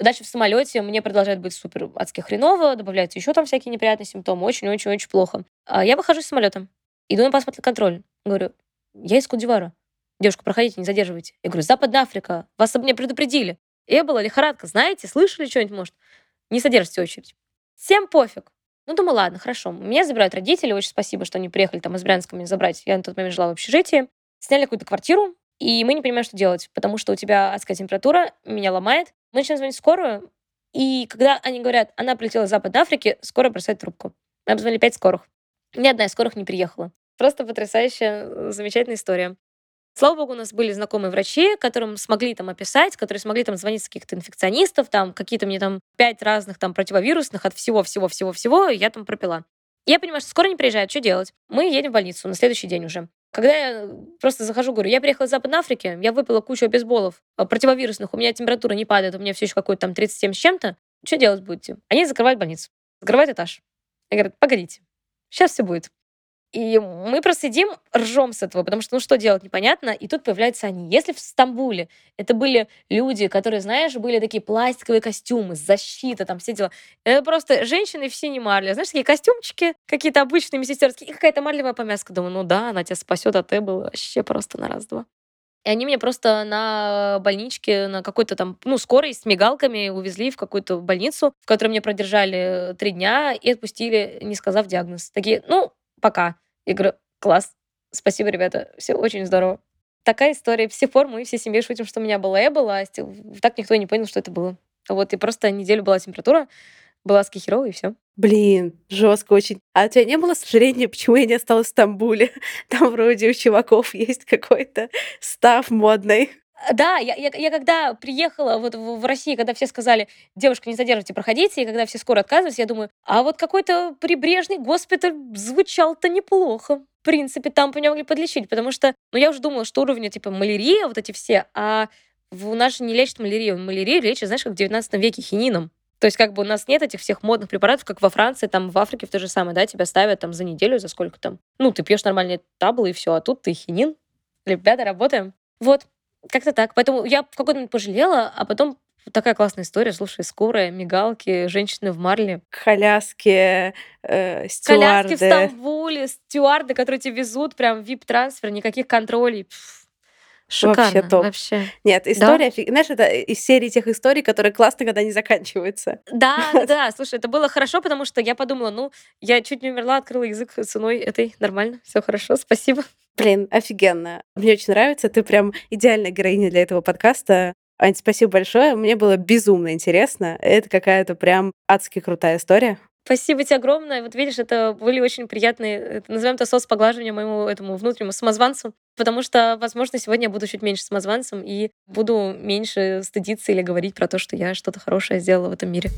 Дальше в самолете мне продолжает быть супер адски хреново, добавляются еще там всякие неприятные симптомы, очень-очень-очень плохо. А я выхожу из самолета, иду на паспортный контроль. Говорю, я из Кудивара. Девушка, проходите, не задерживайте. Я говорю, Западная Африка, вас об мне предупредили. Эбола, лихорадка, знаете, слышали что-нибудь, может? Не содержите очередь. Всем пофиг. Ну, думаю, ладно, хорошо. Меня забирают родители, очень спасибо, что они приехали там из Брянска меня забрать. Я на тот момент жила в общежитии. Сняли какую-то квартиру, и мы не понимаем, что делать, потому что у тебя адская температура, меня ломает. Мы начинаем звонить в скорую, и когда они говорят, она прилетела из Западной Африки, скорая бросает трубку. Мы обзвонили пять скорых. Ни одна из скорых не приехала. Просто потрясающая, замечательная история. Слава богу, у нас были знакомые врачи, которым смогли там описать, которые смогли там звонить с каких-то инфекционистов, там какие-то мне там пять разных там противовирусных от всего-всего-всего-всего, я там пропила. Я понимаю, что скоро не приезжают, что делать? Мы едем в больницу на следующий день уже. Когда я просто захожу, говорю, я приехала из Западной Африки, я выпила кучу обезболов э, противовирусных, у меня температура не падает, у меня все еще какой-то там 37 с чем-то, что делать будете? Они закрывают больницу, закрывают этаж. Я говорю, погодите, сейчас все будет. И мы просто сидим, ржем с этого, потому что, ну, что делать, непонятно. И тут появляются они. Если в Стамбуле это были люди, которые, знаешь, были такие пластиковые костюмы, защита, там все дела. Это просто женщины в синей марле. Знаешь, такие костюмчики какие-то обычные медсестерские. И какая-то марлевая помязка. Думаю, ну да, она тебя спасет, а ты был вообще просто на раз-два. И они меня просто на больничке, на какой-то там, ну, скорой с мигалками увезли в какую-то больницу, в которой меня продержали три дня и отпустили, не сказав диагноз. Такие, ну, пока. Я говорю, класс, спасибо, ребята, все очень здорово. Такая история. С тех пор мы все семьей шутим, что у меня была Эбола, а так никто и не понял, что это было. Вот, и просто неделю была температура, была скихеровая, и все. Блин, жестко очень. А у тебя не было сожаления, почему я не осталась в Стамбуле? Там вроде у чуваков есть какой-то став модный. Да, я, я, я когда приехала вот в, в Россию, когда все сказали, девушка, не задерживайте, проходите, и когда все скоро отказывались, я думаю, а вот какой-то прибрежный госпиталь звучал-то неплохо. В принципе, там по нему могли подлечить, потому что, ну, я уже думала, что уровни, типа, малярия, вот эти все, а у нас же не лечат малярию. Малярию лечат, знаешь, как в 19 веке хинином. То есть как бы у нас нет этих всех модных препаратов, как во Франции, там в Африке в то же самое, да, тебя ставят там за неделю, за сколько там. Ну, ты пьешь нормальные таблы и все, а тут ты хинин. Ребята, работаем. Вот, как-то так. Поэтому я в какой-то момент пожалела, а потом такая классная история. Слушай, скорая, мигалки, женщины в марле. Коляски, э, стюарды. Коляски в Стамбуле, стюарды, которые тебя везут, прям вип-трансфер, никаких контролей. Пфф, Шикарно, Вообще топ. вообще. Нет, история, фиг- знаешь, это из серии тех историй, которые классно, когда они заканчиваются. Да, да, да, слушай, это было хорошо, потому что я подумала, ну, я чуть не умерла, открыла язык ценой этой, нормально, все хорошо, спасибо. Блин, офигенно. Мне очень нравится. Ты прям идеальная героиня для этого подкаста. Ань, спасибо большое. Мне было безумно интересно. Это какая-то прям адски крутая история. Спасибо тебе огромное. Вот видишь, это были очень приятные, это, назовем это соцпоглаживание моему этому внутреннему самозванцу, потому что, возможно, сегодня я буду чуть меньше самозванцем и буду меньше стыдиться или говорить про то, что я что-то хорошее сделала в этом мире.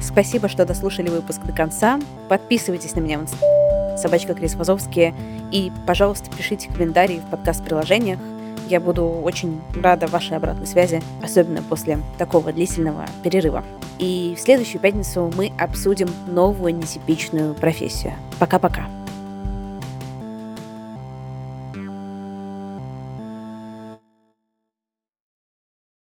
Спасибо, что дослушали выпуск до конца. Подписывайтесь на меня в инст... собачка Крис Вазовский. И, пожалуйста, пишите комментарии в подкаст-приложениях. Я буду очень рада вашей обратной связи, особенно после такого длительного перерыва. И в следующую пятницу мы обсудим новую нетипичную профессию. Пока-пока.